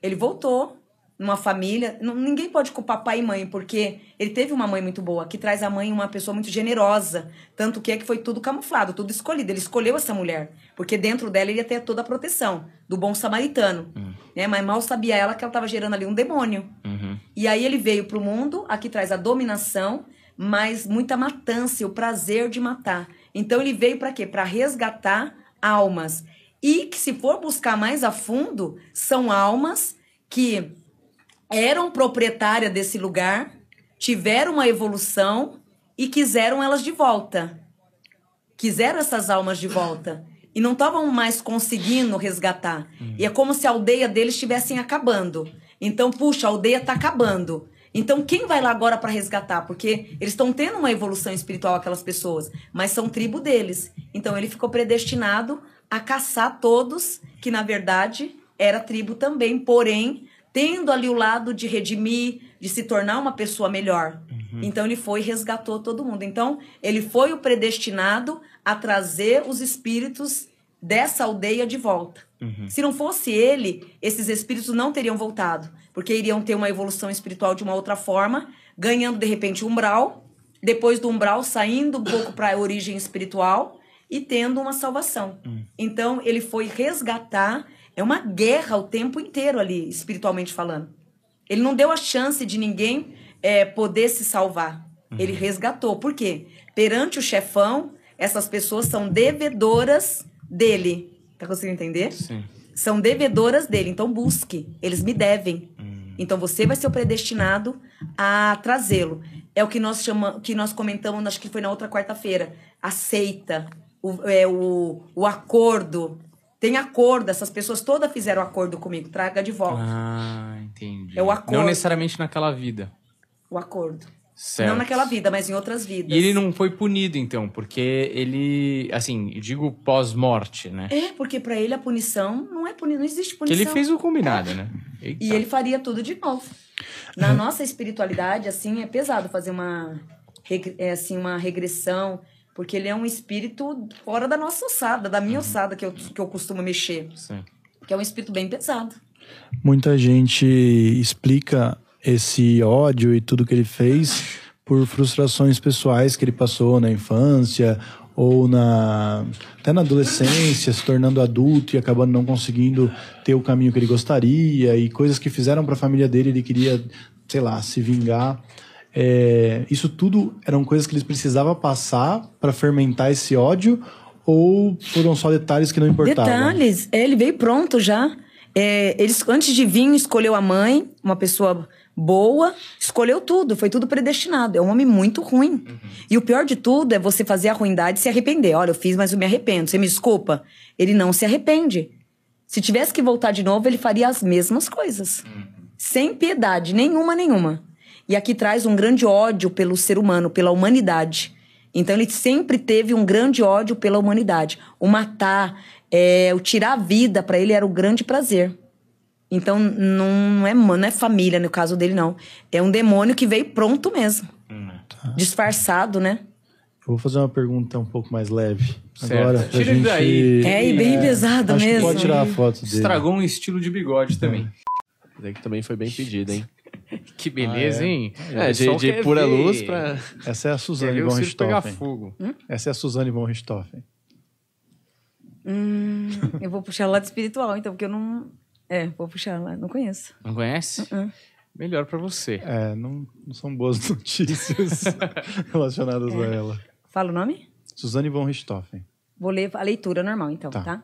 ele voltou numa família. Ninguém pode culpar pai e mãe, porque ele teve uma mãe muito boa, que traz a mãe uma pessoa muito generosa. Tanto que é que foi tudo camuflado, tudo escolhido. Ele escolheu essa mulher, porque dentro dela ele ia ter toda a proteção do bom samaritano. Né? Mas mal sabia ela que ela estava gerando ali um demônio. Uhum. E aí ele veio pro mundo, aqui traz a dominação, mas muita matança e o prazer de matar. Então ele veio para quê? Para resgatar almas. E que se for buscar mais a fundo, são almas que eram proprietárias desse lugar, tiveram uma evolução e quiseram elas de volta. Quiseram essas almas de volta. E não estavam mais conseguindo resgatar. E é como se a aldeia deles estivessem acabando. Então, puxa, a aldeia está acabando. Então, quem vai lá agora para resgatar? Porque eles estão tendo uma evolução espiritual, aquelas pessoas, mas são tribo deles. Então, ele ficou predestinado a caçar todos, que na verdade era tribo também, porém, tendo ali o lado de redimir, de se tornar uma pessoa melhor. Então ele foi e resgatou todo mundo. Então ele foi o predestinado a trazer os espíritos dessa aldeia de volta. Se não fosse ele, esses espíritos não teriam voltado, porque iriam ter uma evolução espiritual de uma outra forma, ganhando de repente umbral, depois do umbral, saindo um pouco para a origem espiritual e tendo uma salvação. Então, ele foi resgatar. É uma guerra o tempo inteiro ali, espiritualmente falando. Ele não deu a chance de ninguém é, poder se salvar. Ele resgatou. Por quê? Perante o chefão, essas pessoas são devedoras dele. Tá conseguindo entender? Sim. São devedoras dele. Então busque. Eles me devem. Então você vai ser o predestinado a trazê-lo. É o que nós chamamos, que nós comentamos, acho que foi na outra quarta-feira. Aceita. O, é, o, o acordo. Tem acordo. Essas pessoas todas fizeram acordo comigo. Traga de volta. Ah, entendi. É o acordo. Não necessariamente naquela vida. O acordo. Certo. Não naquela vida, mas em outras vidas. E ele não foi punido, então, porque ele, assim, eu digo pós-morte, né? É, porque pra ele a punição não é punição, não existe punição. ele fez o combinado, né? Eita. E ele faria tudo de novo. Na nossa espiritualidade, assim, é pesado fazer uma, é, assim, uma regressão, porque ele é um espírito fora da nossa ossada, da minha Uhum. ossada que eu, que eu costumo mexer. Sim. Que é um espírito bem pesado. Muita gente explica esse ódio e tudo que ele fez por frustrações pessoais que ele passou na infância ou na até na adolescência, se tornando adulto e acabando não conseguindo ter o caminho que ele gostaria e coisas que fizeram para a família dele, ele queria, sei lá, se vingar. É, isso tudo eram coisas que ele precisava passar para fermentar esse ódio ou foram só detalhes que não importavam? Detalhes, é, ele veio pronto já. É, ele, antes de vir, escolheu a mãe, uma pessoa boa, escolheu tudo, foi tudo predestinado. É um homem muito ruim. E o pior de tudo é você fazer a ruindade e se arrepender. Olha, eu fiz, mas eu me arrependo. Você me desculpa? Ele não se arrepende. Se tivesse que voltar de novo, ele faria as mesmas coisas. Sem piedade, nenhuma, nenhuma. E aqui traz um grande ódio pelo ser humano, pela humanidade. Então ele sempre teve um grande ódio pela humanidade. O matar, é, o tirar a vida para ele era o grande prazer. Então não é, não é família no caso dele não. É um demônio que veio pronto mesmo, disfarçado, né? Eu vou fazer uma pergunta um pouco mais leve. Certo. Agora, Tira gente... daí. É, e bem pesado acho que mesmo. pode tirar a foto dele. Estragou um estilo de bigode também. Isso aqui também foi bem pedido, hein? Que beleza, Ah, é? hein? É, de, de pura ver. luz pra. Essa é a Suzane von Richthofen. fogo. Essa é a Suzane von Richthofen. Hum, eu vou puxar o lado espiritual, então, porque eu não. É, vou puxar lá, não conheço. Não conhece? Uh-uh. Melhor pra você. É, não, não são boas notícias relacionadas a ela. Fala o nome? Suzane von Richthofen. Vou ler a leitura normal, então, Tá. tá?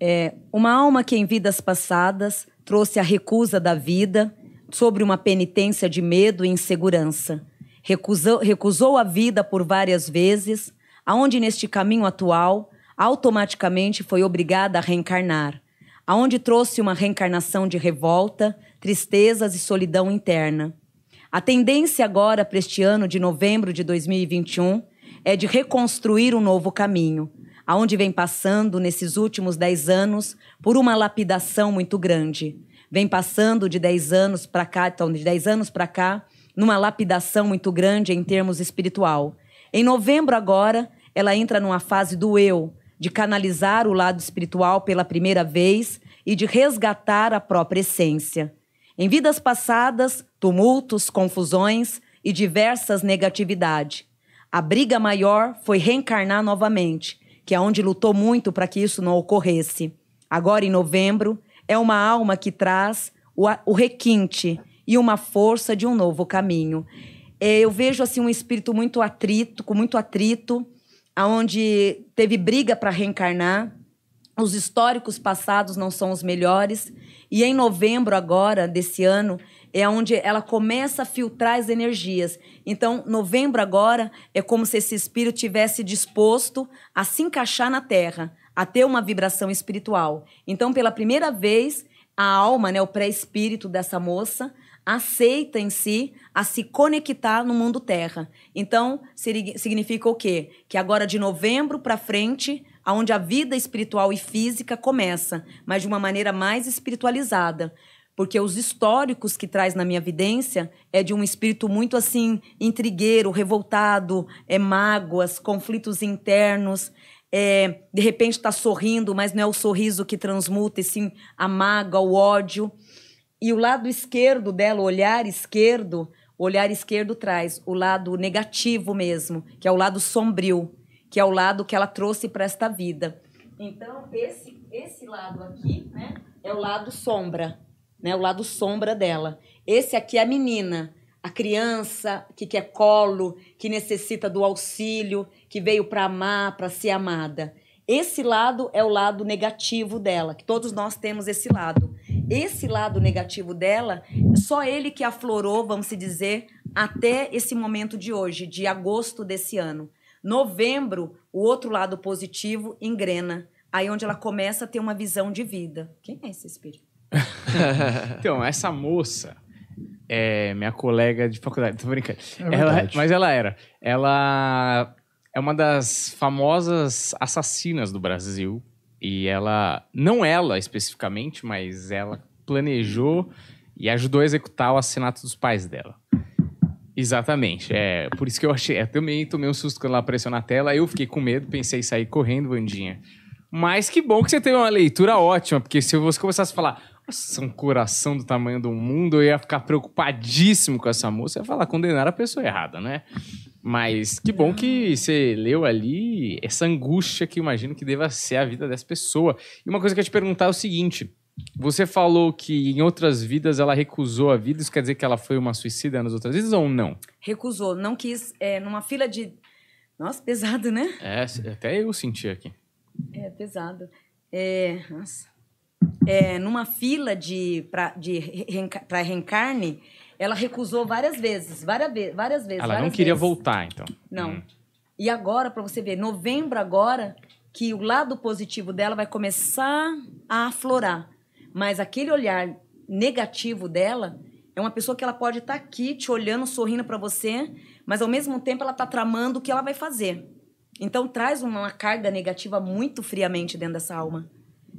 É, uma alma que em vidas passadas trouxe a recusa da vida sobre uma penitência de medo e insegurança. Recusou, recusou a vida por várias vezes, aonde neste caminho atual automaticamente foi obrigada a reencarnar, aonde trouxe uma reencarnação de revolta, tristezas e solidão interna. A tendência agora para este ano de novembro de 2021 é de reconstruir um novo caminho, aonde vem passando nesses últimos 10 anos por uma lapidação muito grande. Vem passando de 10 anos para cá, então de 10 anos para cá, numa lapidação muito grande em termos espiritual. Em novembro agora, ela entra numa fase do eu, de canalizar o lado espiritual pela primeira vez e de resgatar a própria essência. Em vidas passadas, tumultos, confusões e diversas negatividades. A briga maior foi reencarnar novamente, que é onde lutou muito para que isso não ocorresse. Agora, em novembro, é uma alma que traz o, o requinte e uma força de um novo caminho. É, eu vejo assim um espírito muito atrito, com muito atrito, aonde teve briga para reencarnar, os históricos passados não são os melhores. E em novembro agora, desse ano, é onde ela começa a filtrar as energias. Então, novembro agora é como se esse espírito tivesse disposto a se encaixar na Terra, a ter uma vibração espiritual. Então, pela primeira vez, a alma, né, o pré-espírito dessa moça, aceita em si a se conectar no mundo terra. Então, significa o quê? Que agora de novembro para frente, aonde a vida espiritual e física começa, mas de uma maneira mais espiritualizada. Porque os históricos que traz na minha vidência é de um espírito muito assim, intrigueiro, revoltado, é mágoas, conflitos internos, é, de repente está sorrindo, mas não é o sorriso que transmuta, e sim a mágoa, o ódio. E o lado esquerdo dela, o olhar esquerdo, O olhar esquerdo traz o lado negativo mesmo, que é o lado sombrio, que é o lado que ela trouxe para esta vida. Então, esse, esse lado aqui, né, é o lado sombra, né, o lado sombra dela. Esse aqui é a menina, a criança que quer colo, que necessita do auxílio, que veio para amar, para ser amada. Esse lado é o lado negativo dela, que todos nós temos esse lado. Esse lado negativo dela, só ele que aflorou, vamos dizer, até esse momento de hoje, de agosto desse ano. Novembro, o outro lado positivo engrena. Aí onde ela começa a ter uma visão de vida. Quem é esse espírito? Então, essa moça é minha colega de faculdade, tô brincando. É Ela- mas ela era. Ela é uma das famosas assassinas do Brasil. E ela, não ela especificamente, mas ela planejou e ajudou a executar o assassinato dos pais dela. Exatamente. É por isso que eu achei. Eu também tomei um susto quando ela apareceu na tela. Eu fiquei com medo, pensei em sair correndo, Vandinha. Mas que bom que você teve uma leitura ótima, porque se você começasse a falar, nossa, um coração do tamanho do mundo, eu ia ficar preocupadíssimo com essa moça. Eu ia falar, condenar a pessoa errada, né? Mas que bom que você leu ali essa angústia que imagino que deva ser a vida dessa pessoa. E uma coisa que eu ia te perguntar é o seguinte: você falou que em outras vidas ela recusou a vida, isso quer dizer que ela foi uma suicida nas outras vidas ou não? Recusou, não quis, é, numa fila de. Nossa, pesado, né? É, até eu senti aqui. É pesado. É, nossa. É, numa fila de para de reenca- reencarne, ela recusou várias vezes, várias, várias vezes. Ela não várias queria vezes. voltar, então. Não. Hum. E agora, para você ver, novembro agora, que o lado positivo dela vai começar a aflorar. Mas aquele olhar negativo dela é uma pessoa que ela pode estar aqui te olhando, sorrindo para você, mas ao mesmo tempo ela está tramando o que ela vai fazer. Então traz uma carga negativa muito friamente dentro dessa alma.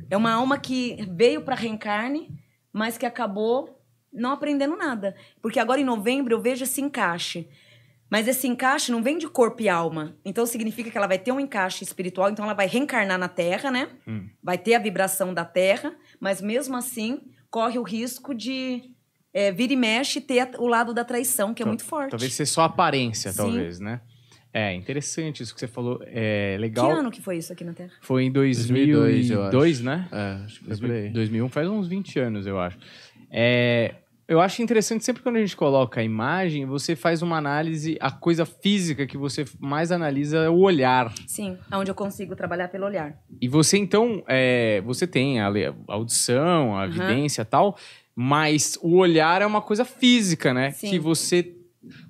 É uma alma que veio para reencarne, mas que acabou não aprendendo nada. Porque agora em novembro eu vejo esse encaixe. Mas esse encaixe não vem de corpo e alma. Então significa que ela vai ter um encaixe espiritual, então ela vai reencarnar na Terra, né? Hum. Vai ter a vibração da Terra, mas mesmo assim corre o risco de é, vir e mexe e ter o lado da traição, que é Tal- muito forte. Talvez ser só aparência, Sim. talvez, né? É, interessante isso que você falou. É Que legal. ano que foi isso aqui na Terra? Foi em 2002, eu 2002, acho. né? É, acho que foi por aí. 2001 faz uns 20 anos, eu acho. É, eu acho interessante, sempre quando a gente coloca a imagem, você faz uma análise, a coisa física que você mais analisa é o olhar. Sim, onde eu consigo trabalhar pelo olhar. E você, então, é, você tem a, audição, a Aham. evidência e tal, mas o olhar é uma coisa física, né? Sim. Que você.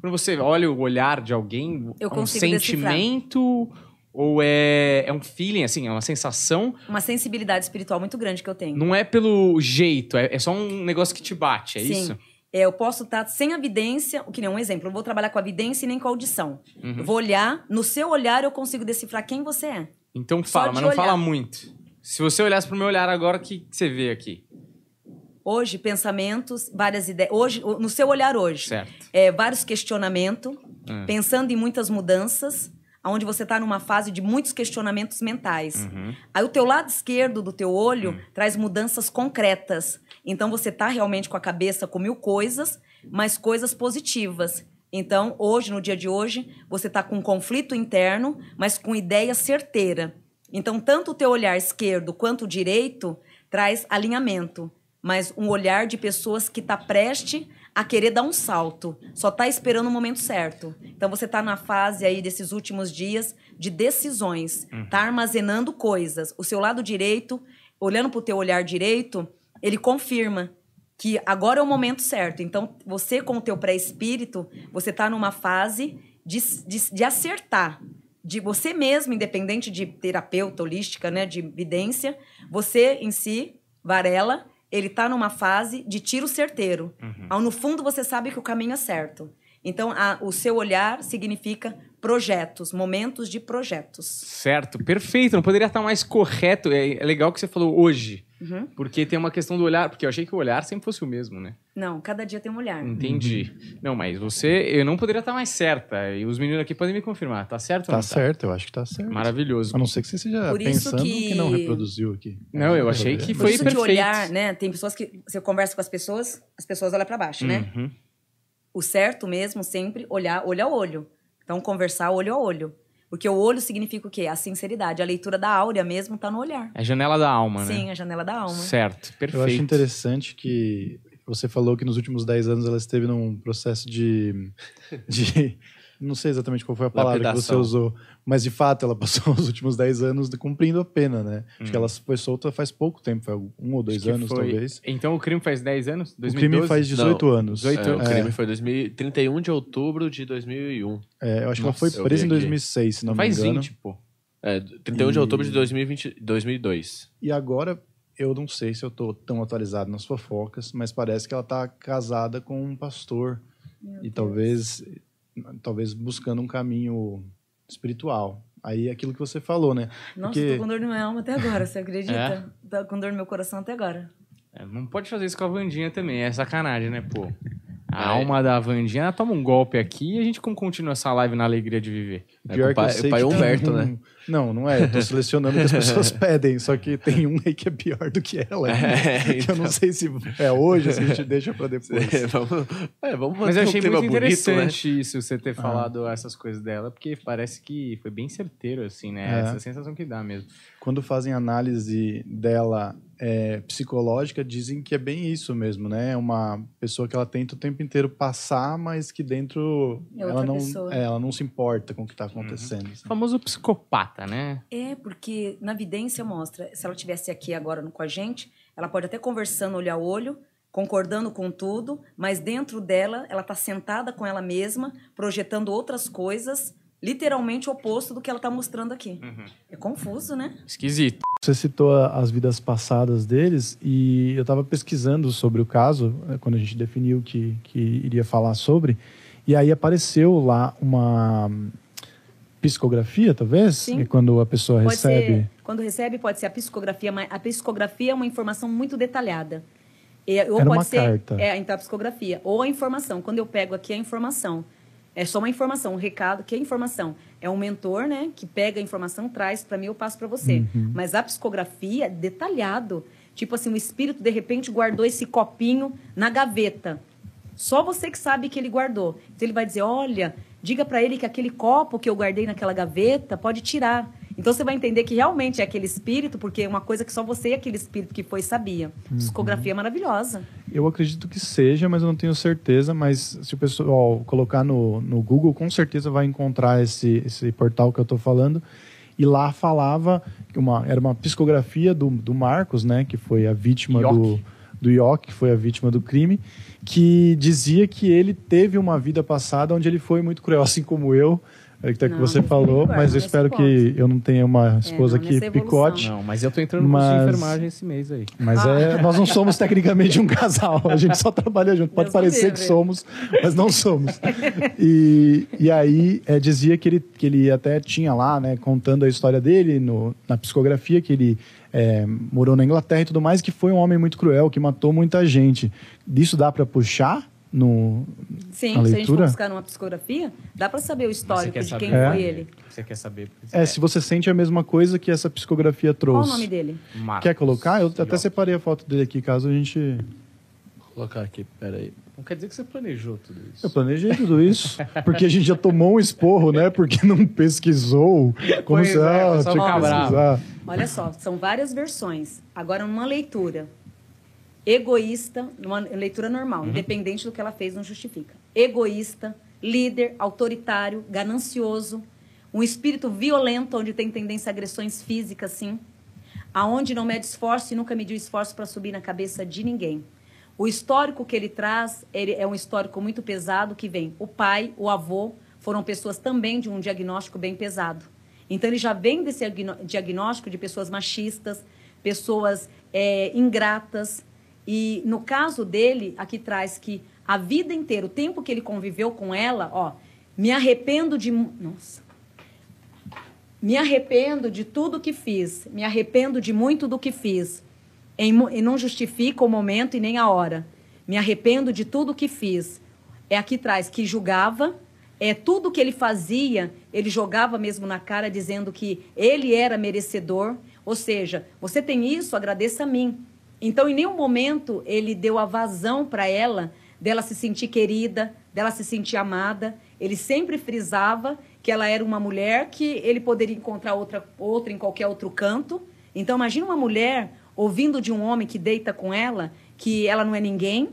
Quando você olha o olhar de alguém, Eu é um consigo decifrar. sentimento ou é, é um feeling, assim, é uma sensação. Uma sensibilidade espiritual muito grande que eu tenho. Não é pelo jeito, é, é só um negócio que te bate, é Sim. isso? É, eu posso estar sem a vidência, o que nem um exemplo, eu vou trabalhar com a vidência e nem com a audição. Uhum. Eu vou olhar, no seu olhar eu consigo decifrar quem você é. Então Só fala, mas não olhar. fala muito. Se você olhasse pro meu olhar agora, o que que você vê aqui? Hoje, pensamentos, várias ideias. Hoje, no seu olhar hoje, é, vários questionamentos, Hum. pensando em muitas mudanças, onde você está numa fase de muitos questionamentos mentais. Uhum. Aí o teu lado esquerdo do teu olho traz mudanças concretas. Então você tá realmente com a cabeça com mil coisas, mas coisas positivas. Então, hoje, no dia de hoje, você tá com um conflito interno, mas com ideia certeira. Então, tanto o teu olhar esquerdo quanto o direito traz alinhamento, mas um olhar de pessoas que tá preste a querer dar um salto, só tá esperando o momento certo. Então você tá na fase aí desses últimos dias de decisões, tá armazenando coisas. O seu lado direito, olhando pro teu olhar direito, ele confirma que agora é o momento certo. Então você com o teu pré-espírito, você tá numa fase de, de, de acertar. De você mesmo, independente de terapeuta holística, né, de vidência, você em si, Varela, ele tá numa fase de tiro certeiro. Ao no fundo você sabe que o caminho é certo. Então a- o seu olhar significa projetos, momentos de projetos. Certo, perfeito. Não poderia estar mais correto. É, é legal que você falou hoje. Uhum. Porque tem uma questão do olhar. Porque eu achei que o olhar sempre fosse o mesmo, né? Não, cada dia tem um olhar. Entendi. Não, mas você, eu não poderia estar mais certa. E os meninos aqui podem me confirmar. Tá certo ou Tá não certo, eu acho que tá certo. Maravilhoso. A não ser que você seja Por isso pensando que- que... não reproduziu aqui. Não, eu achei que Por foi isso perfeito. de olhar, né? Tem pessoas que você conversa com as pessoas, as pessoas olham para baixo, né? Uhum. o certo mesmo sempre olhar olho a olho. Então, conversar olho a olho. Porque o olho significa o quê? A sinceridade. A leitura da áurea mesmo tá no olhar. É a janela da alma, né? Sim, a janela da alma. Certo, perfeito. Eu acho interessante que você falou que nos últimos 10 anos ela esteve num processo de. de não sei exatamente qual foi a palavra que você Lapidação. usou, mas de fato ela passou os últimos 10 anos de- cumprindo a pena, né? Acho que ela foi solta faz pouco tempo, foi um ou dois Hum. Anos, foi- talvez. Então o crime faz 10 anos? O 2012? crime faz 18 Não, anos. 18 É, o É. crime foi 2000, 31 de outubro de 2001. É, eu acho Nossa, que ela foi presa em aqui. 2006, se não Faz me engano. 20, pô. É, 31 de E- outubro de 2020, 2002. E agora, eu não sei se eu tô tão atualizado nas fofocas, mas parece que ela tá casada com um pastor. Meu e Deus. talvez, talvez buscando um caminho espiritual. Aí é aquilo que você falou, né? Nossa, Porque- tô com dor na minha alma até agora, você acredita? É? Tô com dor no meu coração até agora. É, não pode fazer isso com a Vandinha também, é sacanagem, né, pô? A É. alma da Vandinha toma um golpe aqui e a gente como continua essa live na alegria de viver. É Pior que o eu pai- sei o pai que tem Humberto, um- né? Não, não é. Eu tô selecionando o que as pessoas pedem, só que tem um aí que é pior do que ela. É, Que eu não sei se é hoje ou se a gente deixa pra depois. É, vamos, é, vamos Mas eu um achei clima muito bonito, né? interessante isso, você ter falado essas coisas dela, porque parece que foi bem certeiro, assim, né? É. Essa sensação que dá mesmo. Quando fazem análise dela é, psicológica, dizem que é bem isso mesmo, né? É uma pessoa que ela tenta o tempo inteiro passar, mas que dentro É ela, não, é, ela não se importa com o que Uhum. tá acontecendo. O assim. famoso psicopata, né? É, porque na vidência mostra, se ela tivesse aqui agora no- com a gente, ela pode até conversando olho a olho, concordando com tudo, mas dentro dela, ela tá sentada com ela mesma, projetando outras coisas, literalmente o oposto do que ela tá mostrando aqui. É confuso, né? Esquisito. Você citou as vidas passadas deles e eu estava pesquisando sobre o caso, eh, quando a gente definiu que, que iria falar sobre, e aí apareceu lá uma hum, psicografia, talvez? Sim. E quando a pessoa Pode recebe. ser, quando recebe, pode ser a psicografia, mas a psicografia é uma informação muito detalhada. E, ou Era pode uma ser, carta. É, então a psicografia. Ou a informação. Quando eu pego aqui a informação, é só uma informação, um recado, que é informação. É um mentor, né, que pega a informação, traz para mim, eu passo para você. Uhum. Mas a psicografia é detalhado. Tipo assim, o espírito de repente guardou esse copinho na gaveta. Só você que sabe que ele guardou. Então ele vai dizer: olha, diga para ele que aquele copo que eu guardei naquela gaveta pode tirar. Então você vai entender que realmente é aquele espírito, porque é uma coisa que só você e aquele espírito que foi sabia. Psicografia é maravilhosa. Eu acredito que seja, mas eu não tenho certeza. Mas se o pessoal colocar no, no Google, com certeza vai encontrar esse, esse portal que eu estou falando. E lá falava que uma, era uma psicografia do, do Marcos, né? Que foi a vítima Ioc. do, do Ioc, que foi a vítima do crime, que dizia que ele teve uma vida passada onde ele foi muito cruel, assim como eu. É que tá que Não, você falou, cruel, mas eu espero que eu não tenha uma esposa não, aqui nessa evolução. picote. Não, mas eu tô entrando no curso de Mas- enfermagem esse mês aí. Mas Ah. é, nós não somos tecnicamente um casal, a gente só trabalha junto. Pode Deus parecer que somos, mas não somos. E, e aí é, dizia que ele, que ele até tinha lá, né, contando a história dele no, na psicografia, que ele é, morou na Inglaterra e tudo mais, que foi um homem muito cruel, que matou muita gente. Disso dá para puxar no, Sim, na se a gente for buscar numa psicografia, dá para saber o histórico de quem É. foi ele. Você quer saber? É, se você sente a mesma coisa que essa psicografia Qual trouxe. o nome dele? Marcos. Quer colocar? Eu até separei a foto dele aqui, caso a gente... Vou colocar aqui, peraí. Não quer dizer que você planejou tudo isso. Eu planejei tudo isso, porque a gente já tomou um esporro, né? Porque não pesquisou. Como Pois se é, ah, tinha que pesquisar. Olha só, são várias versões. Agora, numa leitura egoísta, numa leitura normal, Uhum. independente do que ela fez, não justifica. Egoísta, líder, autoritário, ganancioso, um espírito violento, onde tem tendência a agressões físicas, sim, aonde não mede esforço e nunca mediu esforço para subir na cabeça de ninguém. O histórico que ele traz ele é um histórico muito pesado que vem. O pai, o avô foram pessoas também de um diagnóstico bem pesado. Então ele já vem desse diagnóstico de pessoas machistas, pessoas é, ingratas. E no caso dele, aqui traz que a vida inteira, o tempo que ele conviveu com ela, ó, me arrependo de. Nossa. Me arrependo de tudo que fiz. Me arrependo de muito do que fiz. Em e não justifica o momento e nem a hora. Me arrependo de tudo que fiz. É aqui traz que julgava, é tudo que ele fazia, ele jogava mesmo na cara dizendo que ele era merecedor. Ou seja, você tem isso, agradeça a mim. Então, em nenhum momento ele deu a vazão para ela dela se sentir querida, dela se sentir amada. Ele sempre frisava que ela era uma mulher que ele poderia encontrar outra, outra em qualquer outro canto. Então, imagina uma mulher ouvindo de um homem que deita com ela que ela não é ninguém,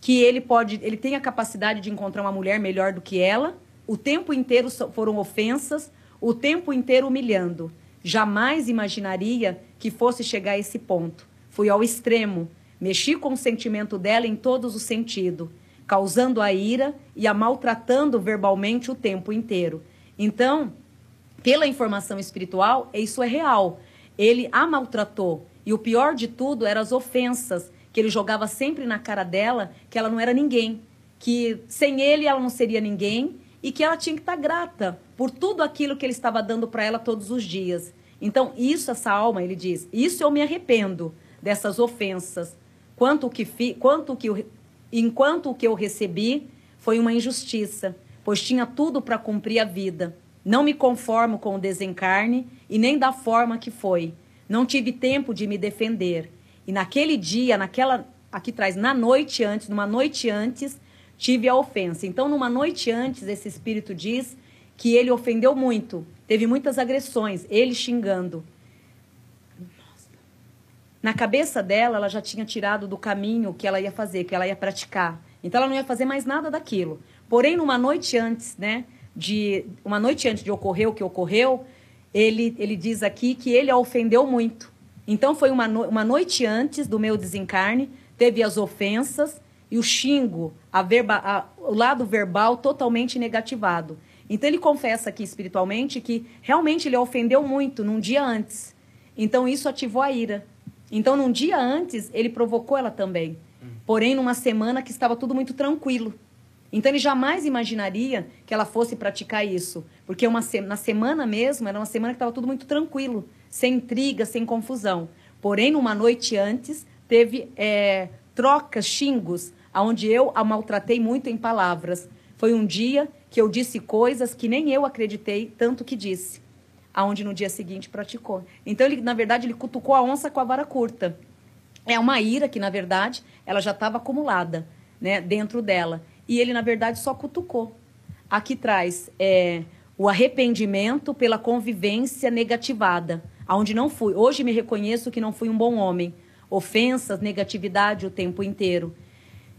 que ele pode, ele tem a capacidade de encontrar uma mulher melhor do que ela. O tempo inteiro foram ofensas, o tempo inteiro humilhando. Jamais imaginaria que fosse chegar a esse ponto. Fui ao extremo, mexi com o sentimento dela em todos os sentidos, causando a ira e a maltratando verbalmente o tempo inteiro. Então, pela informação espiritual, isso é real. Ele a maltratou. E o pior de tudo eram as ofensas que ele jogava sempre na cara dela, que ela não era ninguém, que sem ele ela não seria ninguém e que ela tinha que estar grata por tudo aquilo que ele estava dando para ela todos os dias. Então, isso essa alma, ele diz, isso eu me arrependo dessas ofensas. Quanto que fi, quanto que eu, enquanto o que eu recebi foi uma injustiça, pois tinha tudo para cumprir a vida. Não me conformo com o desencarne e nem da forma que foi. Não tive tempo de me defender. E naquele dia, naquela aqui traz na noite antes, numa noite antes, tive a ofensa. Então, numa noite antes, esse espírito diz que ele ofendeu muito, teve muitas agressões, ele xingando. Na cabeça dela, ela já tinha tirado do caminho que ela ia fazer, que ela ia praticar. Então ela não ia fazer mais nada daquilo. Porém, numa noite antes, né, de uma noite antes de ocorrer o que ocorreu, ele ele diz aqui que ele a ofendeu muito. Então foi uma, no, uma noite antes do meu desencarne, teve as ofensas e o xingo, a verba, a, o lado verbal totalmente negativado. Então ele confessa aqui espiritualmente que realmente ele a ofendeu muito num dia antes. Então isso ativou a ira. Então num dia antes ele provocou ela também. Porém numa semana que estava tudo muito tranquilo. Então ele jamais imaginaria que ela fosse praticar isso, porque uma se- na semana mesmo era uma semana que estava tudo muito tranquilo, sem intriga, sem confusão. Porém numa noite antes teve é, trocas, xingos, aonde eu a maltratei muito em palavras. Foi um dia que eu disse coisas que nem eu acreditei tanto que disse, aonde no dia seguinte praticou. Então ele, na verdade, ele cutucou a onça com a vara curta. É uma ira que, na verdade, ela já estava acumulada né, dentro dela. E ele, na verdade, só cutucou. Aqui traz é, o arrependimento pela convivência negativada, aonde não fui. Hoje me reconheço que não fui um bom homem. Ofensas, negatividade o tempo inteiro.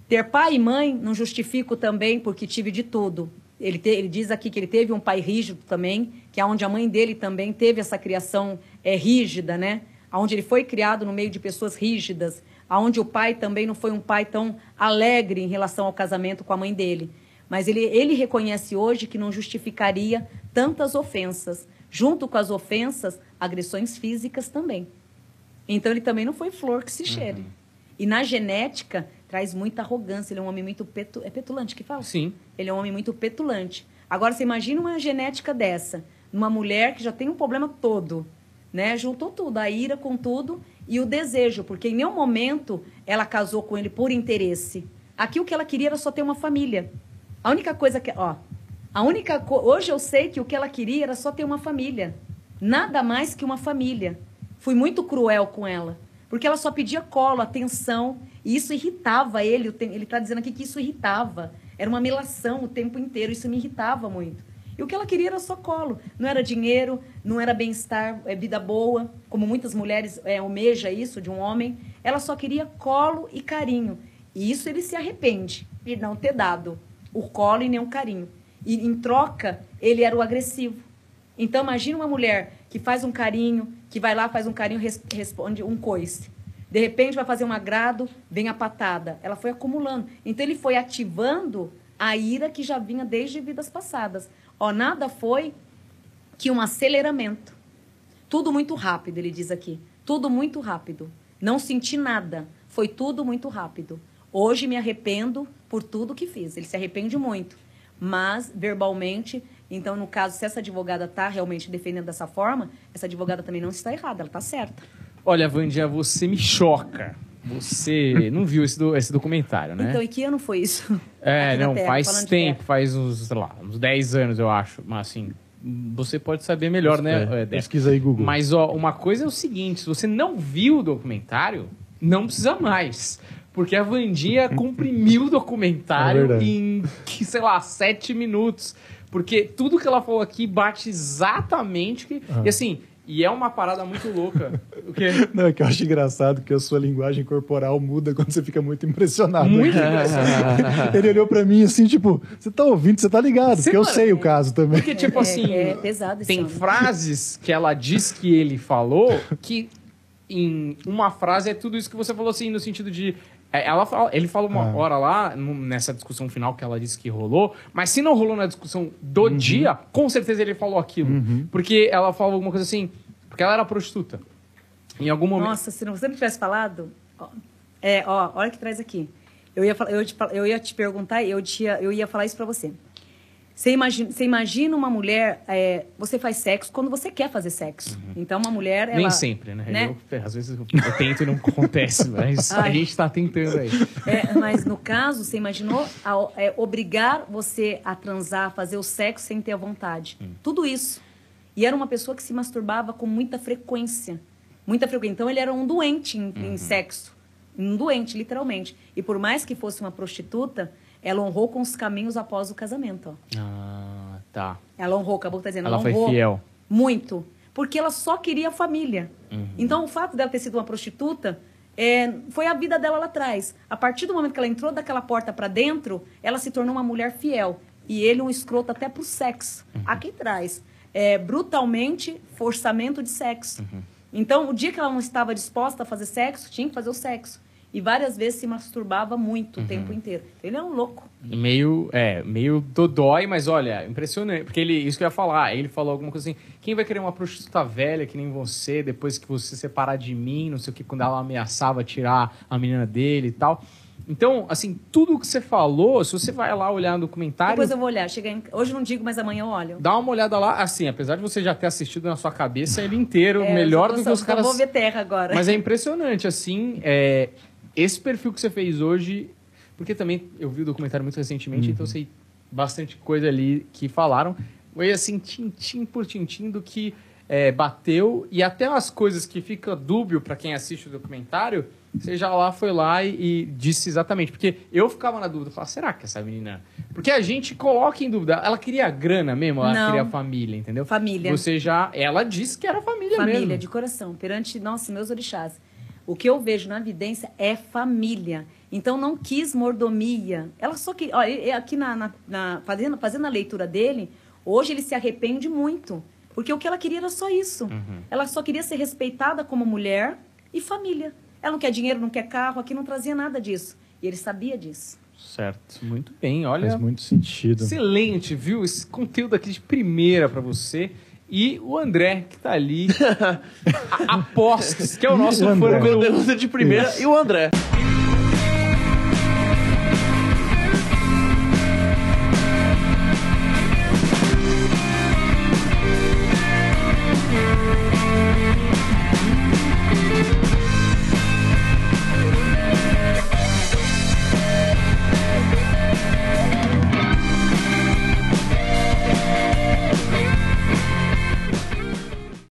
Ter pai e mãe não justifico também porque tive de tudo. Ele, te- ele diz aqui que ele teve um pai rígido também, que é onde a mãe dele também teve essa criação é, rígida, né? Onde ele foi criado no meio de pessoas rígidas, aonde o pai também não foi um pai tão alegre em relação ao casamento com a mãe dele. Mas ele, ele reconhece hoje que não justificaria tantas ofensas. Junto com as ofensas, agressões físicas também. Então ele também não foi flor que se cheire. E na genética traz muita arrogância. Ele é um homem muito petu... é petulante que fala. Sim. Ele é um homem muito petulante. Agora você imagina uma genética dessa, numa mulher que já tem um problema todo, né? Juntou tudo, a ira com tudo e o desejo, porque em nenhum momento ela casou com ele por interesse. Aqui o que ela queria era só ter uma família. A única coisa que, ó, a única co... hoje eu sei que o que ela queria era só ter uma família. Nada mais que uma família. Fui muito cruel com ela, porque ela só pedia colo, atenção, e isso irritava ele. Ele está dizendo aqui que isso irritava. Era uma melação o tempo inteiro, isso me irritava muito. E o que ela queria era só colo. Não era dinheiro, não era bem-estar, é vida boa, como muitas mulheres é, isso de um homem. Ela só queria colo e carinho. E isso ele se arrepende de não ter dado o colo e nem o carinho. E em troca, ele era o agressivo. Então imagina uma mulher que faz um carinho, que vai lá, faz um carinho, res- responde um coice. De repente vai fazer um agrado, vem a patada. Ela foi acumulando. Então ele foi ativando a ira que já vinha desde vidas passadas. Ó, nada foi que um aceleramento. Tudo muito rápido, ele diz aqui. Tudo muito rápido. Não senti nada. Foi tudo muito rápido. Hoje me arrependo por tudo que fiz. Ele se arrepende muito. Mas, verbalmente, então, no caso, se essa advogada está realmente defendendo dessa forma, essa advogada também não está errada, ela está certa. Olha, Vandia, você me choca. Você não viu esse, do- esse documentário, né? Então, e que ano foi isso? É, Aqui não, Terra, faz tempo, faz uns, sei lá, uns 10 anos, eu acho. Mas assim, você pode saber melhor, né, É, pesquisa aí, Google. Mas, ó, uma coisa é o seguinte: se você não viu o documentário, não precisa mais. Porque a Vandinha comprimiu o É documentário verdade. em, que, sei lá, sete minutos. Porque tudo que ela falou aqui bate exatamente. que- Ah. E assim, e é uma parada muito louca. O quê? Não, é que eu acho engraçado que a sua linguagem corporal muda quando você fica muito impressionado. Muito Ele olhou pra mim assim, tipo, você tá ouvindo, você tá ligado, Você porque eu sei o caso também. Porque, tipo É- assim. é pesado esse Tem homem. frases que ela diz que ele falou que em uma frase é tudo isso que você falou assim, no sentido de. É, Ela fala- ele fala uma Ah. hora lá, nessa discussão final que ela disse que rolou, mas se não rolou na discussão do Uhum. dia, com certeza ele falou aquilo. Porque ela falou alguma coisa assim. Porque ela era prostituta. Em algum momento. Nossa, se não- você não tivesse falado. ó, é, ó, olha o que traz aqui. Eu ia, eu, te, eu ia te perguntar, eu, te, ia- eu ia falar isso pra você. Você imagina, você imagina uma mulher. é, você faz sexo quando você quer fazer sexo. Então, uma mulher. Nem ela- sempre, né? né? Eu, às vezes eu, eu tento e não acontece, mas a Ai. gente tá tentando aí. É, mas no caso, você imaginou a- é, obrigar você a transar, a fazer o sexo sem ter a vontade. Tudo isso. E era uma pessoa que se masturbava com muita frequência. Muita frequência. Então ele era um doente em, em sexo. Um doente, literalmente. E por mais que fosse uma prostituta, ela honrou com os caminhos após o casamento. Ah, tá. Ela honrou, acabou tá dizendo. Ela foi honrou fiel. Muito. Porque ela só queria família. Uhum. Então, o fato dela ter sido uma prostituta é, foi a vida dela lá atrás. A partir do momento que ela entrou daquela porta para dentro, ela se tornou uma mulher fiel. E ele um escroto até pro sexo. Uhum. Aqui traz. É, brutalmente, forçamento de sexo. Uhum. Então, o dia que ela não estava disposta a fazer sexo, tinha que fazer o sexo. E várias vezes se masturbava muito Uhum. o tempo inteiro. Ele é um louco. Meio, é, meio dodói, mas olha, impressionante. Porque ele, isso que eu ia falar, ele falou alguma coisa assim: quem vai querer uma prostituta velha que nem você, depois que você separar de mim, não sei o que, quando ela ameaçava tirar a menina dele e tal. Então, assim, tudo que você falou, se você vai lá olhar no documentário, Depois eu vou olhar. Chega em- Hoje eu não digo, mas amanhã eu olho. dá uma olhada lá. Assim, apesar de você já ter assistido na sua cabeça ele inteiro, É, melhor eu do que os caras. vou ver terra agora. Mas é impressionante, assim, é, esse perfil que você fez hoje, porque também eu vi o documentário muito recentemente, então eu sei bastante coisa ali que falaram. Foi assim, tintim por tintim do que é, bateu, e até as coisas que fica dúbio para quem assiste o documentário, você já lá foi lá e, e disse exatamente. Porque eu ficava na dúvida, falava, será que essa menina. Porque a gente coloca em dúvida, ela queria grana mesmo, ela Não. queria família, entendeu? Família. Você já. Ela disse que era família, família, mesmo. de coração, perante, nossa, meus orixás. O que eu vejo na evidência é família. Então, não quis mordomia. Ela só que, ó, aqui na, na- na- fazendo, fazendo a leitura dele, hoje ele se arrepende muito. Porque o que ela queria era só isso. Uhum. Ela só queria ser respeitada como mulher e família. Ela não quer dinheiro, não quer carro, aqui não trazia nada disso. E ele sabia disso. Certo. Muito bem, olha. Faz muito sentido. Excelente, viu? Esse conteúdo aqui de primeira pra você. E o André, que tá ali. a- Apostos, que é o nosso O fã número um. De primeira e o André.